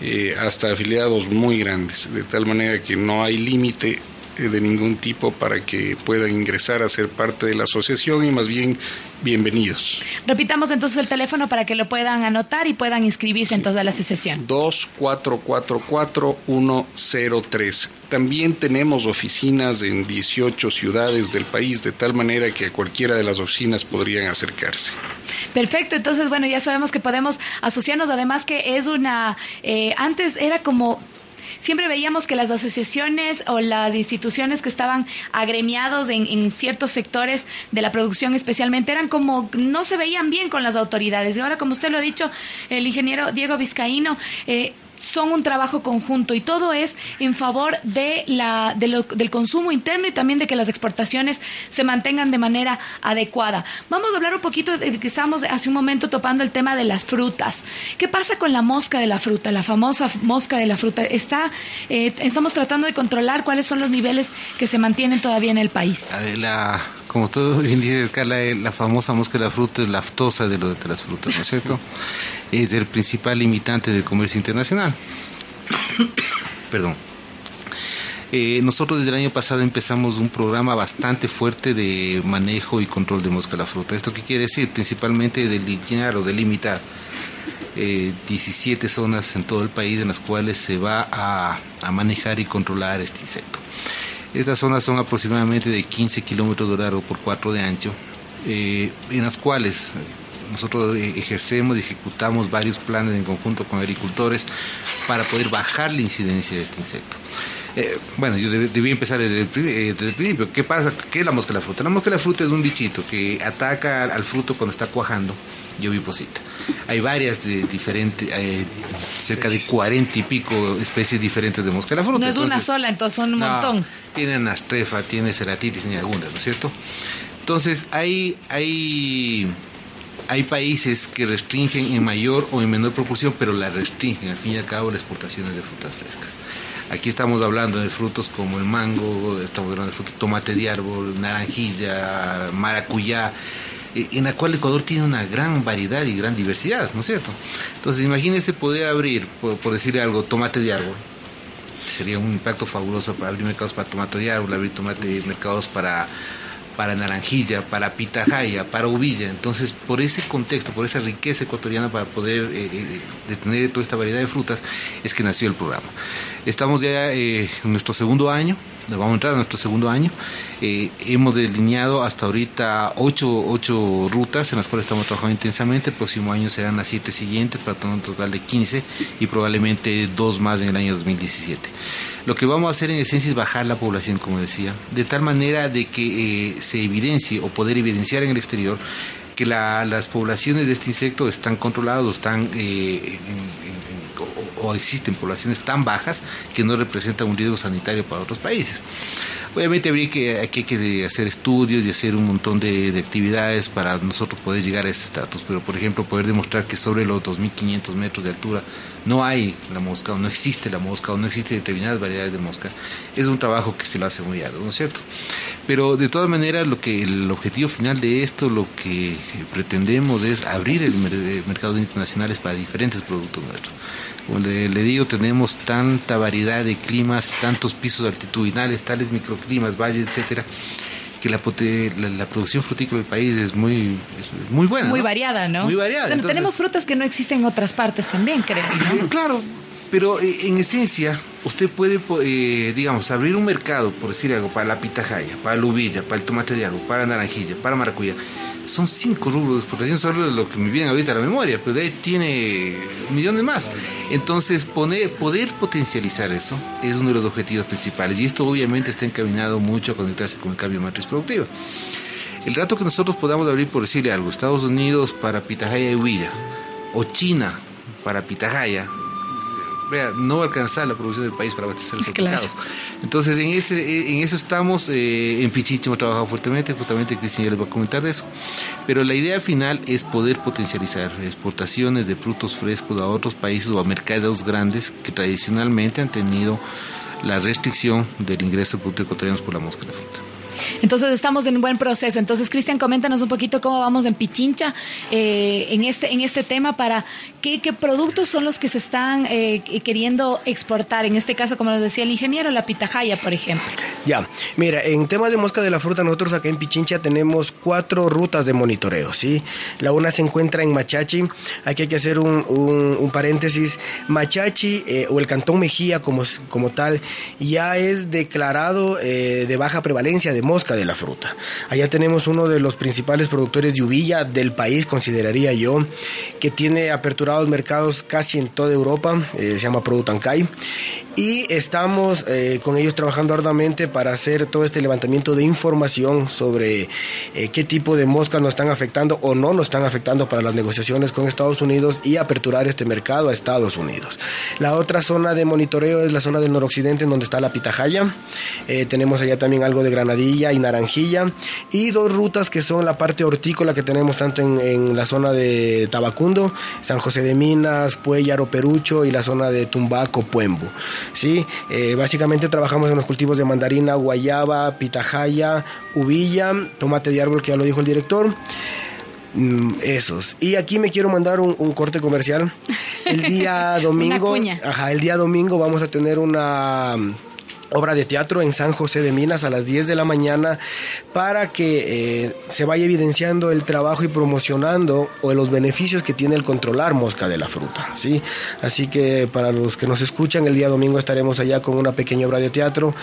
eh, hasta afiliados muy grandes, de tal manera que no hay límite de ningún tipo para que puedan ingresar a ser parte de la asociación y más bien bienvenidos. Repitamos entonces el teléfono para que lo puedan anotar y puedan inscribirse entonces a la asociación. 2444103. También tenemos oficinas en 18 ciudades del país, de tal manera que a cualquiera de las oficinas podrían acercarse. Perfecto, entonces bueno, ya sabemos que podemos asociarnos, además que es una, eh, antes era como... Siempre veíamos que las asociaciones o las instituciones que estaban agremiados en, en ciertos sectores de la producción especialmente eran como no se veían bien con las autoridades. Y ahora, como usted lo ha dicho, el ingeniero Diego Vizcaíno, eh, son un trabajo conjunto y todo es en favor de la, de lo- del consumo interno y también de que las exportaciones se mantengan de manera adecuada. Vamos a hablar un poquito de que estábamos hace un momento topando el tema de las frutas. ¿Qué pasa con la mosca de la fruta, la famosa mosca de la fruta? Está, eh, estamos tratando de controlar cuáles son los niveles que se mantienen todavía en el país. La, como todo bien dice Carla, eh, la famosa mosca de la fruta es la aftosa de, lo, de las frutas, ¿no es cierto? Es el principal limitante del comercio internacional. Perdón. Eh, nosotros desde el año pasado empezamos un programa bastante fuerte de manejo y control de mosca de la fruta. ¿Esto qué quiere decir? Principalmente delinear o delimitar eh, 17 zonas en todo el país en las cuales se va a manejar y controlar este insecto. Estas zonas son aproximadamente de 15 kilómetros de largo por 4 de ancho, eh, en las cuales nosotros eh, ejercemos y ejecutamos varios planes en conjunto con agricultores para poder bajar la incidencia de este insecto. Eh, bueno, yo deb- debí empezar desde el, pri- desde el principio. ¿Qué pasa? ¿Qué es la mosca de la fruta? La mosca de la fruta es un bichito que ataca al, al fruto cuando está cuajando y oviposita. Hay varias de diferentes, eh, cerca de 40 y pico especies diferentes de mosca de la fruta. No es una sola, entonces son un no, montón. Tienen astrefa, tiene ceratitis y algunas, ¿no es cierto? Entonces, hay, hay, hay países que restringen en mayor o en menor proporción, pero la restringen, al fin y al cabo, las exportaciones de frutas frescas. Aquí estamos hablando de frutos como el mango, estamos hablando de frutos tomate de árbol, naranjilla, maracuyá, en la cual Ecuador tiene una gran variedad y gran diversidad, ¿no es cierto? Entonces, imagínense poder abrir, por, por decirle algo, tomate de árbol, sería un impacto fabuloso para abrir mercados para tomate de árbol, abrir tomate mercados para para naranjilla, para pitahaya, para uvilla. Entonces, por ese contexto, por esa riqueza ecuatoriana para poder eh, eh, detener toda esta variedad de frutas, es que nació el programa. Estamos ya eh, en nuestro segundo año, vamos a entrar a nuestro segundo año. Eh, hemos delineado hasta ahorita ocho, ocho rutas en las cuales estamos trabajando intensamente. El próximo año serán las siete siguientes para tener un total de 15 y probablemente dos más en el año 2017. Lo que vamos a hacer en esencia es bajar la población, como decía, de tal manera de que eh, se evidencie o poder evidenciar en el exterior que la- las poblaciones de este insecto están controladas o están eh, en- en- o, existen poblaciones tan bajas que no representan un riesgo sanitario para otros países. Obviamente habría que, aquí hay que hacer estudios y hacer un montón de, de actividades para nosotros poder llegar a ese estatus, pero por ejemplo poder demostrar que sobre los 2.500 metros de altura no hay la mosca o no existe la mosca o no existen determinadas variedades de mosca, es un trabajo que se lo hace muy arduo, ¿no es cierto? Pero de todas maneras lo que el objetivo final de esto, lo que pretendemos es abrir el, el mercado internacionales para diferentes productos nuestros. Le, le digo, tenemos tanta variedad de climas, tantos pisos altitudinales, tales microclimas, valles, etcétera, que la, la, la producción frutícola del país es muy, es muy buena. Muy ¿no? variada, ¿no? Muy variada. Bueno, entonces- tenemos frutas que no existen en otras partes también, creo, ¿no? Claro, pero eh, en esencia, usted puede, eh, digamos, abrir un mercado, por decir algo, para la pitahaya, para la uvilla, para el tomate de árbol, para la naranjilla, para maracuyá. Son cinco rubros de exportación, solo lo que me viene ahorita a la memoria, pero de ahí tiene millones más. Entonces, poner, poder potencializar eso es uno de los objetivos principales. Y esto obviamente está encaminado mucho a conectarse con el cambio de matriz productiva. El rato que nosotros podamos abrir, por decirle algo, Estados Unidos para pitahaya y uvilla, o China para pitahaya, vea, no va a alcanzar la producción del país para abastecer los Claro. mercados. Entonces, en, ese, en eso estamos. eh, en Pichincha hemos trabajado fuertemente, justamente Cristian ya les va a comentar de eso. Pero la idea final es poder potencializar exportaciones de frutos frescos a otros países o a mercados grandes que tradicionalmente han tenido la restricción del ingreso de productos ecuatorianos por la mosca de la fruta. Entonces estamos en un buen proceso. Entonces, Cristian, coméntanos un poquito cómo vamos en Pichincha eh, en, este, en este tema para qué, qué productos son los que se están eh, queriendo exportar. En este caso, como nos decía el ingeniero, la pitahaya, por ejemplo. Ya, mira, en temas de mosca de la fruta, nosotros acá en Pichincha tenemos cuatro rutas de monitoreo, ¿sí? La una se encuentra en Machachi, aquí hay que hacer un, un- paréntesis. Machachi, eh, o el Cantón Mejía como, como tal, ya es declarado eh, de baja prevalencia de mosca de la fruta. Allá tenemos uno de los principales productores de uvilla del país, consideraría yo, que tiene aperturados mercados casi en toda Europa, eh, se llama Produtancay. Y estamos eh, con ellos trabajando arduamente para hacer todo este levantamiento de información sobre eh, qué tipo de moscas nos están afectando o no nos están afectando para las negociaciones con Estados Unidos y aperturar este mercado a Estados Unidos. La otra zona de monitoreo es la zona del noroccidente en donde está la pitahaya. Eh, tenemos allá también algo de granadilla y naranjilla. Y dos rutas que son la parte hortícola que tenemos tanto en, en la zona de Tabacundo, San José de Minas, Puellaro, Perucho y la zona de Tumbaco, Puembo. ¿sí? Eh, básicamente trabajamos en los cultivos de mandarina, guayaba, pitahaya, uvilla, tomate de árbol que ya lo dijo el director. Mm, esos. Y aquí me quiero mandar un, un corte comercial. El día domingo, ajá, el día domingo vamos a tener una obra de teatro en San José de Minas a las 10 de la mañana para que eh, se vaya evidenciando el trabajo y promocionando o los beneficios que tiene el controlar mosca de la fruta, ¿sí? Así que para los que nos escuchan, el día domingo estaremos allá con una pequeña obra de teatro.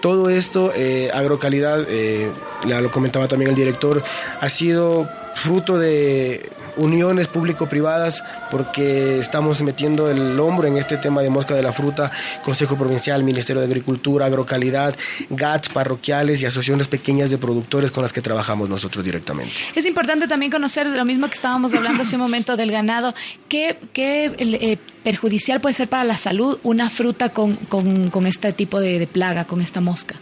Todo esto, eh, agrocalidad, eh, ya lo comentaba también el director, ha sido fruto de uniones público-privadas porque estamos metiendo el hombro en este tema de mosca de la fruta, Consejo Provincial, Ministerio de Agricultura, Agrocalidad, GATS, parroquiales y asociaciones pequeñas de productores con las que trabajamos nosotros directamente. Es importante también conocer lo mismo que estábamos hablando hace un momento del ganado. ¿Qué, qué eh, perjudicial puede ser para la salud una fruta con, con, con este tipo de, de plaga, con esta mosca?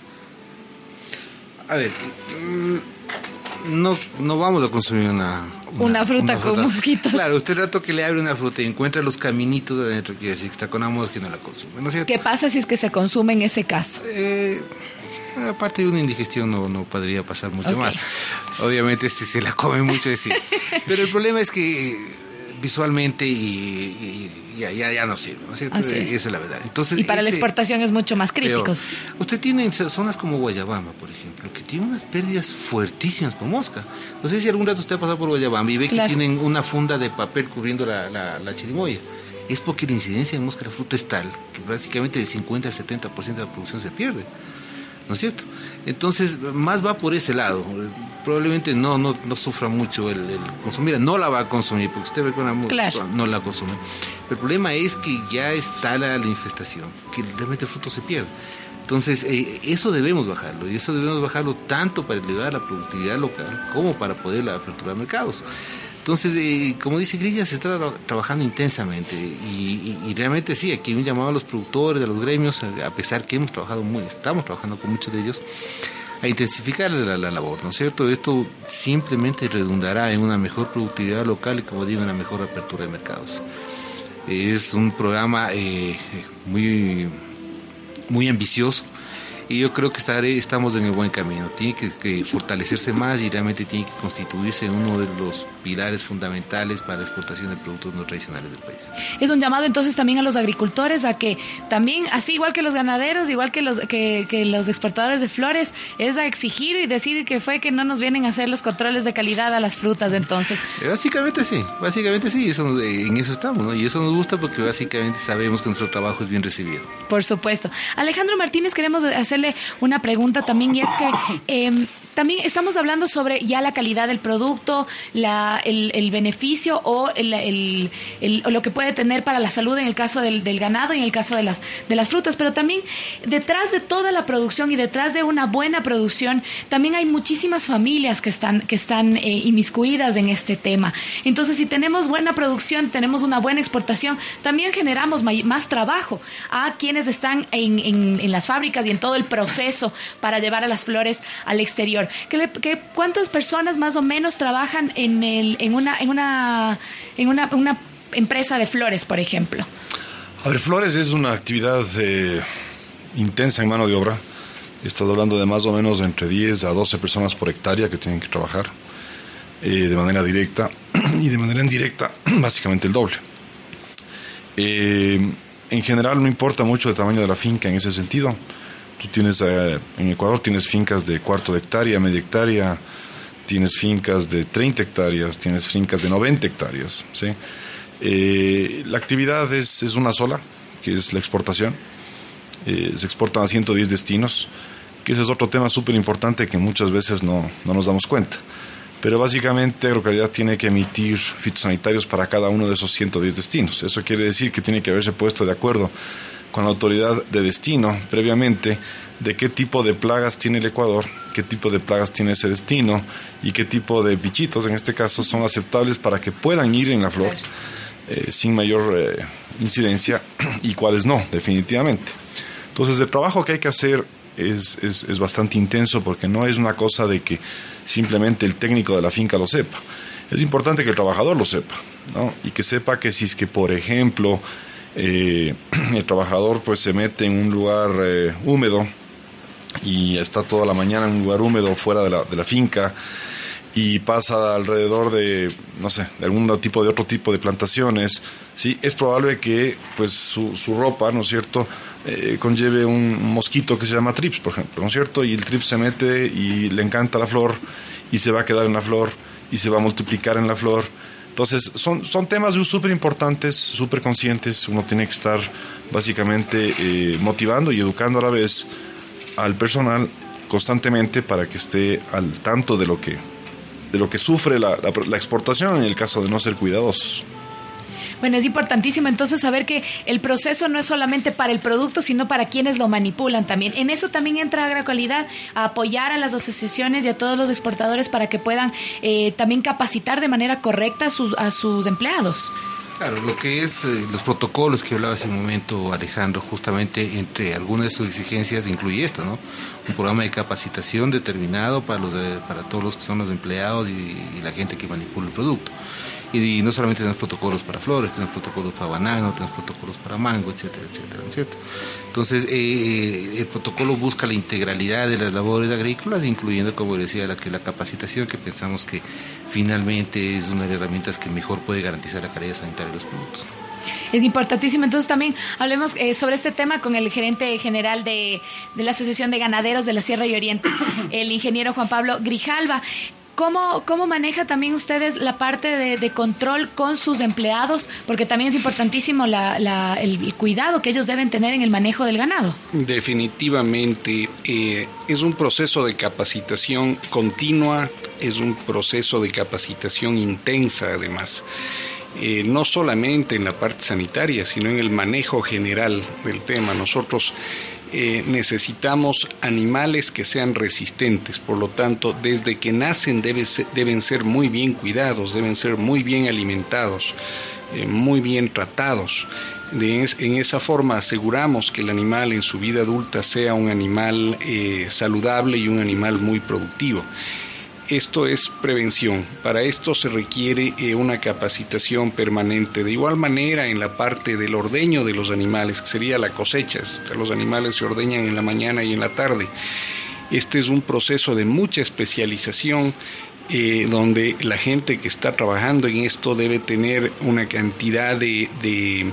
A ver, no, no vamos a consumir una... Una fruta con mosquitos. Claro, usted rato que le abre una fruta y encuentra los caminitos de adentro, quiere decir que está con una mosca y no la consume. ¿no es? ¿Qué pasa si es que se consume en ese caso? Eh, aparte de una indigestión no, no podría pasar mucho más. Obviamente si se la come mucho, sí. Pero el problema es que eh, visualmente y, y ya, ya, ya no sirve, ¿no es cierto? Así es. Esa es la verdad. Entonces, Y para la exportación es mucho más Peor. críticos. Usted tiene en zonas como Guayabamba, por ejemplo, que tiene unas pérdidas fuertísimas por mosca. No sé si algún rato usted ha pasado por Guayabamba y ve Claro. que tienen una funda de papel cubriendo la, la, la chirimoya. Es porque la incidencia de mosca de fruta es tal que prácticamente del 50 al 70% de la producción se pierde. ¿No es cierto? Entonces, más va por ese lado. Probablemente no, no, no sufra mucho el, el consumir. No la va a consumir, porque usted ve con la Claro. no la consume. El problema es que ya está la, la infestación, que realmente el fruto se pierde. Entonces, eh, eso debemos bajarlo, y eso debemos bajarlo tanto para elevar la productividad local como para poder aperturar mercados. Entonces, eh, como dice Grilla, se está tra- trabajando intensamente y, realmente sí, aquí un llamado a los productores, a los gremios, a pesar que hemos trabajado muy, estamos trabajando con muchos de ellos, a intensificar la, la labor, ¿no es cierto? Esto simplemente redundará en una mejor productividad local y, como digo, una mejor apertura de mercados. Es un programa eh, muy, muy ambicioso y yo creo que estaré, estamos en el buen camino. Tiene que, que fortalecerse más y realmente tiene que constituirse uno de los pilares fundamentales para la exportación de productos no tradicionales del país. Es un llamado entonces también a los agricultores a que también, así igual que los ganaderos, igual que los que, que los exportadores de flores, es a exigir y decir que fue que no nos vienen a hacer los controles de calidad a las frutas entonces. Eh, Básicamente sí, básicamente sí, eso, eh, en eso estamos, ¿no? Y eso nos gusta porque básicamente sabemos que nuestro trabajo es bien recibido. Por supuesto. Alejandro Martínez, queremos una pregunta también y es que, eh, también estamos hablando sobre ya la calidad del producto, la, el, beneficio o el, lo que puede tener para la salud en el caso del, ganado y en el caso de las, de las frutas, pero también detrás de toda la producción y detrás de una buena producción, también hay muchísimas familias que están, que están eh, inmiscuidas en este tema. Entonces, si tenemos buena producción, tenemos una buena exportación, también generamos más trabajo a quienes están en, en, las fábricas y en todo el proceso para llevar a las flores al exterior. ¿Qué, cuántas personas más o menos trabajan en, una empresa de flores, por ejemplo? A ver, flores es una actividad eh, intensa en mano de obra. Estás hablando de más o menos entre 10 a 12 personas por hectárea que tienen que trabajar eh, de manera directa y de manera indirecta, básicamente el doble. Eh, en general no importa mucho el tamaño de la finca en ese sentido. Tú tienes, eh, en Ecuador tienes fincas de cuarto de hectárea, media hectárea, tienes fincas de 30 hectáreas, tienes fincas de 90 hectáreas. ¿sí? Eh, la actividad es, es, una sola, que es la exportación. se exportan a 110 destinos, que ese es otro tema súper importante que muchas veces no, no nos damos cuenta. Pero básicamente Agrocalidad tiene que emitir fitosanitarios para cada uno de esos 110 destinos. Eso quiere decir que tiene que haberse puesto de acuerdo con la autoridad de destino previamente de qué tipo de plagas tiene el Ecuador, qué tipo de plagas tiene ese destino y qué tipo de bichitos en este caso son aceptables para que puedan ir en la flor eh, sin mayor eh, incidencia y cuáles no, definitivamente. Entonces el trabajo que hay que hacer es, es, es bastante intenso porque no es una cosa de que simplemente el técnico de la finca lo sepa. Es importante que el trabajador lo sepa, ¿no? Y que sepa que si es que, por ejemplo, eh, el trabajador pues se mete en un lugar eh, húmedo y está toda la mañana en un lugar húmedo fuera de la, de la finca y pasa alrededor de, no sé, de algún tipo de otro tipo de plantaciones, sí, es probable que pues su, su ropa, ¿no es cierto?, eh, conlleve un mosquito que se llama trips, por ejemplo, ¿no es cierto? Y el trips se mete y le encanta la flor y se va a quedar en la flor y se va a multiplicar en la flor. Entonces, son, son temas súper importantes, súper conscientes. Uno tiene que estar básicamente eh, motivando y educando a la vez al personal constantemente para que esté al tanto de lo que, de lo que sufre la, la exportación en el caso de no ser cuidadosos. Bueno, es importantísimo entonces saber que el proceso no es solamente para el producto, sino para quienes lo manipulan también. En eso también entra Agrocualidad, a apoyar a las asociaciones y a todos los exportadores para que puedan eh, también capacitar de manera correcta a sus, a sus empleados. Claro, lo que es eh, los protocolos que hablaba hace un momento Alejandro, justamente entre algunas de sus exigencias incluye esto, ¿no? Un programa de capacitación determinado para los para todos los que son los empleados y la gente que manipula el producto. Y, no solamente tenemos protocolos para flores, tenemos protocolos para banano, tenemos protocolos para mango, etcétera, etcétera, ¿cierto? Entonces, eh, eh, el protocolo busca la integralidad de las labores agrícolas, incluyendo, como decía, la, que la capacitación, que pensamos que finalmente es una de las herramientas que mejor puede garantizar la calidad sanitaria de los productos. Es importantísimo. Entonces también hablemos eh, sobre este tema con el gerente general de, de, la Asociación de Ganaderos de la Sierra y Oriente, el ingeniero Juan Pablo Grijalva. ¿Cómo, ¿Cómo maneja también ustedes la parte de, control con sus empleados? Porque también es importantísimo el, cuidado que ellos deben tener en el manejo del ganado. Definitivamente, eh, es un proceso de capacitación continua, es un proceso de capacitación intensa además. Eh, no solamente en la parte sanitaria, sino en el manejo general del tema. Nosotros eh, necesitamos animales que sean resistentes, por lo tanto, desde que nacen deben ser muy bien cuidados, deben ser muy bien alimentados, eh, muy bien tratados. en esa forma aseguramos que el animal en su vida adulta sea un animal eh, saludable y un animal muy productivo. Esto es prevención. Para esto se requiere eh, una capacitación permanente. De igual manera, en la parte del ordeño de los animales, que sería la cosecha, los animales se ordeñan en la mañana y en la tarde. Este es un proceso de mucha especialización eh, donde la gente que está trabajando en esto debe tener una cantidad de,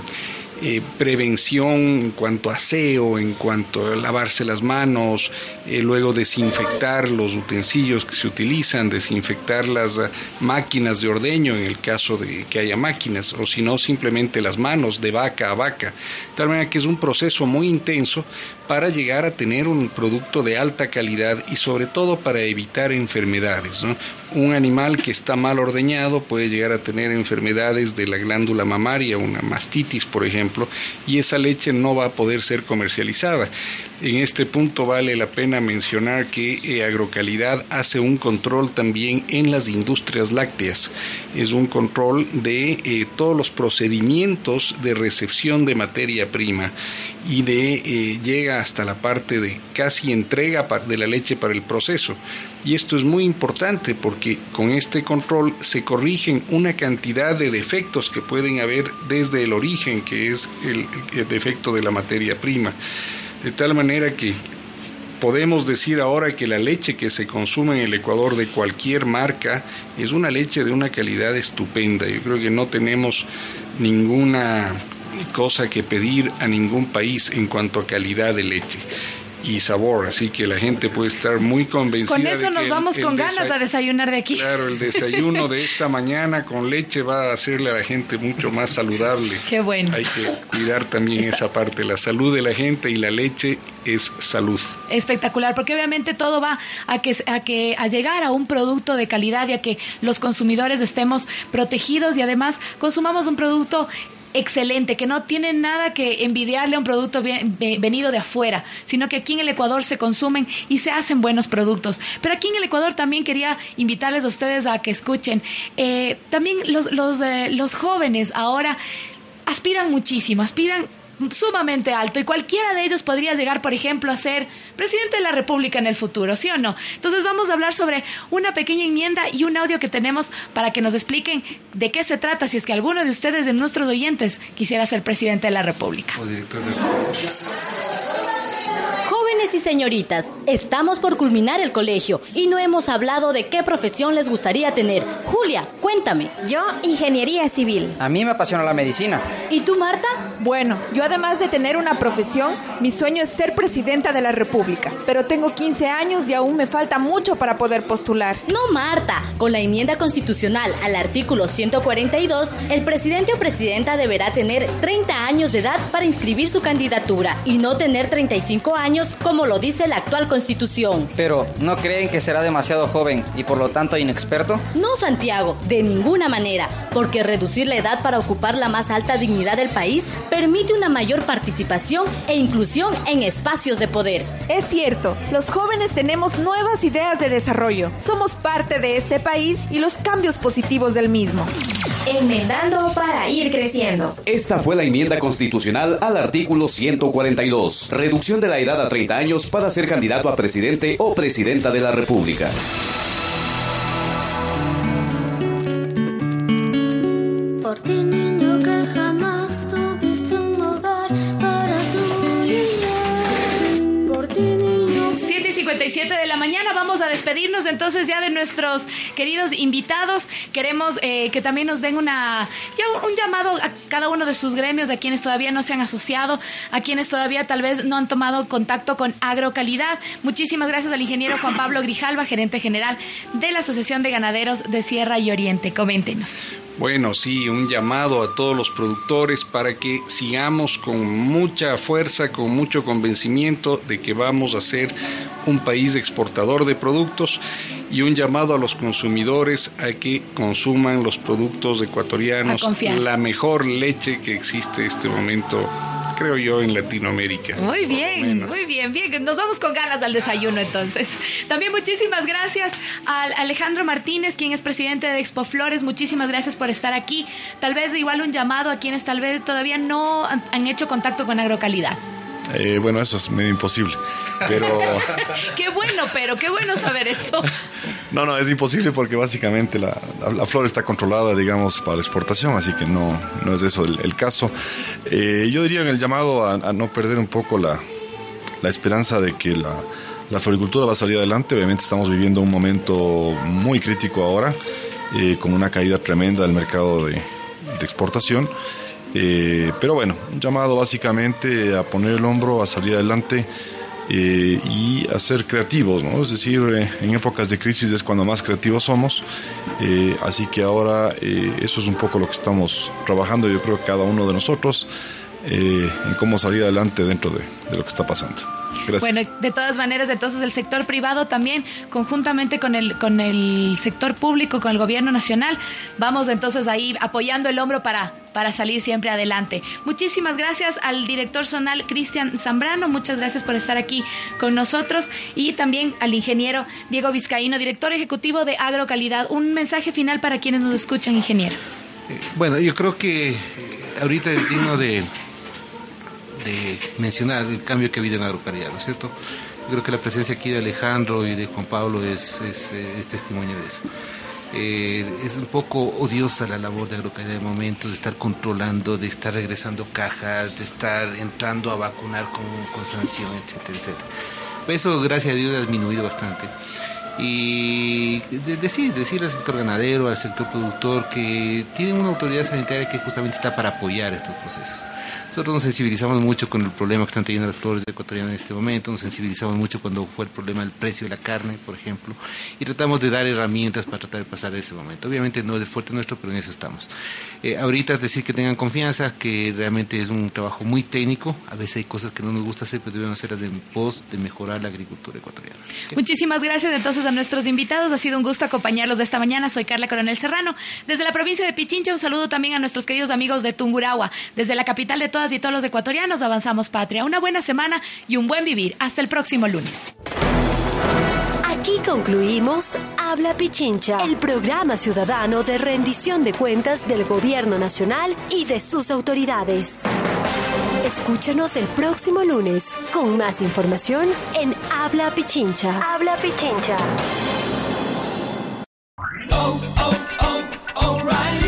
eh, prevención en cuanto a aseo, en cuanto a lavarse las manos, eh, luego desinfectar los utensilios que se utilizan, desinfectar las ah, máquinas de ordeño en el caso de que haya máquinas, o si no, simplemente las manos de vaca a vaca. De tal manera que es un proceso muy intenso para llegar a tener un producto de alta calidad y sobre todo para evitar enfermedades. Un animal que está mal ordeñado puede llegar a tener enfermedades de la glándula mamaria, una mastitis por ejemplo, y esa leche no va a poder ser comercializada. En este punto vale la pena mencionar que eh, Agrocalidad hace un control también en las industrias lácteas. Es un control de eh, todos los procedimientos de recepción de materia prima y de eh, llega hasta la parte de casi entrega de la leche para el proceso. Y esto es muy importante porque con este control se corrigen una cantidad de defectos que pueden haber desde el origen, que es el, el defecto de la materia prima. De tal manera que podemos decir ahora que la leche que se consume en el Ecuador de cualquier marca es una leche de una calidad estupenda. Yo creo que no tenemos ninguna cosa que pedir a ningún país en cuanto a calidad de leche y sabor, así que la gente puede estar muy convencida. Con eso nos vamos con ganas a desayunar de aquí. Claro, el desayuno de esta mañana con leche va a hacerle a la gente mucho más saludable. Qué bueno. Hay que cuidar también esa parte, la salud de la gente y la leche es salud. Espectacular, porque obviamente todo va a que a que a llegar a un producto de calidad y a que los consumidores estemos protegidos y además consumamos un producto excelente, que no tiene nada que envidiarle a un producto venido de afuera, sino que aquí en el Ecuador se consumen y se hacen buenos productos. Pero aquí en el Ecuador también quería invitarles a ustedes a que escuchen. Eh, también los, los, eh, los jóvenes ahora aspiran muchísimo, aspiran sumamente alto y cualquiera de ellos podría llegar, por ejemplo, a ser presidente de la República en el futuro, ¿sí o no? Entonces vamos a hablar sobre una pequeña enmienda y un audio que tenemos para que nos expliquen de qué se trata si es que alguno de ustedes, de nuestros oyentes, quisiera ser presidente de la República. Señoritas, estamos por culminar el colegio y no hemos hablado de qué profesión les gustaría tener. Julia, cuéntame. Yo, ingeniería civil. A mí me apasiona la medicina. ¿Y tú, Marta? Bueno, yo además de tener una profesión, mi sueño es ser presidenta de la República. Pero tengo 15 años y aún me falta mucho para poder postular. No, Marta. Con la enmienda constitucional al artículo 142, el presidente o presidenta deberá tener 30 años de edad para inscribir su candidatura y no tener 35 años como lo dice la actual constitución. Pero, ¿no creen que será demasiado joven y por lo tanto inexperto? No, Santiago, de ninguna manera, porque reducir la edad para ocupar la más alta dignidad del país permite una mayor participación e inclusión en espacios de poder. Es cierto, los jóvenes tenemos nuevas ideas de desarrollo. Somos parte de este país y los cambios positivos del mismo. Enmendando para ir creciendo. Esta fue la enmienda constitucional al artículo 142. Reducción de la edad a 30 años para ser candidato a presidente o presidenta de la República. Por ti, 7 y 57 de la mañana. Vamos a despedirnos entonces ya de nuestros queridos invitados. Queremos eh, que también nos den una, un llamado a cada uno de sus gremios, a quienes todavía no se han asociado, a quienes todavía tal vez no han tomado contacto con Agrocalidad. Muchísimas gracias al ingeniero Juan Pablo Grijalva, gerente general de la Asociación de Ganaderos de Sierra y Oriente. Coméntenos. Bueno, sí, un llamado a todos los productores para que sigamos con mucha fuerza, con mucho convencimiento de que vamos a ser un país exportador de productos y un llamado a los consumidores a que consuman los productos ecuatorianos, la mejor leche que existe en este momento, creo yo, en Latinoamérica. Muy bien, muy bien, bien. Nos vamos con ganas al desayuno entonces. También muchísimas gracias al Alejandro Martínez, quien es presidente de Expo Flores. Muchísimas gracias por estar aquí. Tal vez igual un llamado a quienes tal vez todavía no han hecho contacto con Agrocalidad. Eh, bueno, eso es medio imposible. Pero Qué bueno, pero qué bueno saber eso. no, no, es imposible porque básicamente la, la- la flor está controlada, digamos, para la exportación, así que no, no es eso el, el caso. Eh, yo diría en el llamado a, a no perder un poco la, la esperanza de que la, la floricultura va a salir adelante. Obviamente estamos viviendo un momento muy crítico ahora, eh, con una caída tremenda del mercado de, de exportación. Eh, pero bueno, un llamado básicamente a poner el hombro, a salir adelante eh, y a ser creativos, ¿no? Es decir, eh, en épocas de crisis es cuando más creativos somos, así que ahora eso es un poco lo que estamos trabajando, yo creo que cada uno de nosotros, en cómo salir adelante dentro de lo que está pasando. Bueno, de todas maneras, entonces el sector privado también, conjuntamente con el, con el sector público, con el gobierno nacional, vamos entonces ahí apoyando el hombro para, para salir siempre adelante. Muchísimas gracias al director zonal Cristian Zambrano, muchas gracias por estar aquí con nosotros y también al ingeniero Diego Vizcaíno, director ejecutivo de Agrocalidad. Un mensaje final para quienes nos escuchan, ingeniero. Eh, bueno, yo creo que eh, ahorita es digno de de mencionar el cambio que ha habido en la agrocalidad, ¿no es cierto? Creo que la presencia aquí de Alejandro y de Juan Pablo es, es, eh, testimonio de eso. Eh, es un poco odiosa la labor de agrocalidad de momento, de estar controlando, de estar regresando cajas, de estar entrando a vacunar con, con sanción, etcétera, etcétera. Eso, gracias a Dios, ha disminuido bastante y decir, decir al sector ganadero, al sector productor que tienen una autoridad sanitaria que justamente está para apoyar estos procesos. Nosotros nos sensibilizamos mucho con el problema que están teniendo las flores ecuatorianas en este momento, nos sensibilizamos mucho cuando fue el problema del precio de la carne, por ejemplo, y tratamos de dar herramientas para tratar de pasar ese momento. Obviamente no es el fuerte nuestro, pero en eso estamos. Eh, ahorita decir que tengan confianza, que realmente es un trabajo muy técnico, a veces hay cosas que no nos gusta hacer, pero debemos hacerlas en pos de mejorar la agricultura ecuatoriana. Muchísimas gracias entonces a nuestros invitados, ha sido un gusto acompañarlos de esta mañana, soy Carla Coronel Serrano. Desde la provincia de Pichincha, un saludo también a nuestros queridos amigos de Tungurahua, desde la capital de todas y todos los ecuatorianos. Avanzamos Patria. Una buena semana y un buen vivir. Hasta el próximo lunes. Aquí concluimos Habla Pichincha, el programa ciudadano de rendición de cuentas del gobierno nacional y de sus autoridades. Escúchanos el próximo lunes con más información en Habla Pichincha. Habla Pichincha. Oh, oh, oh,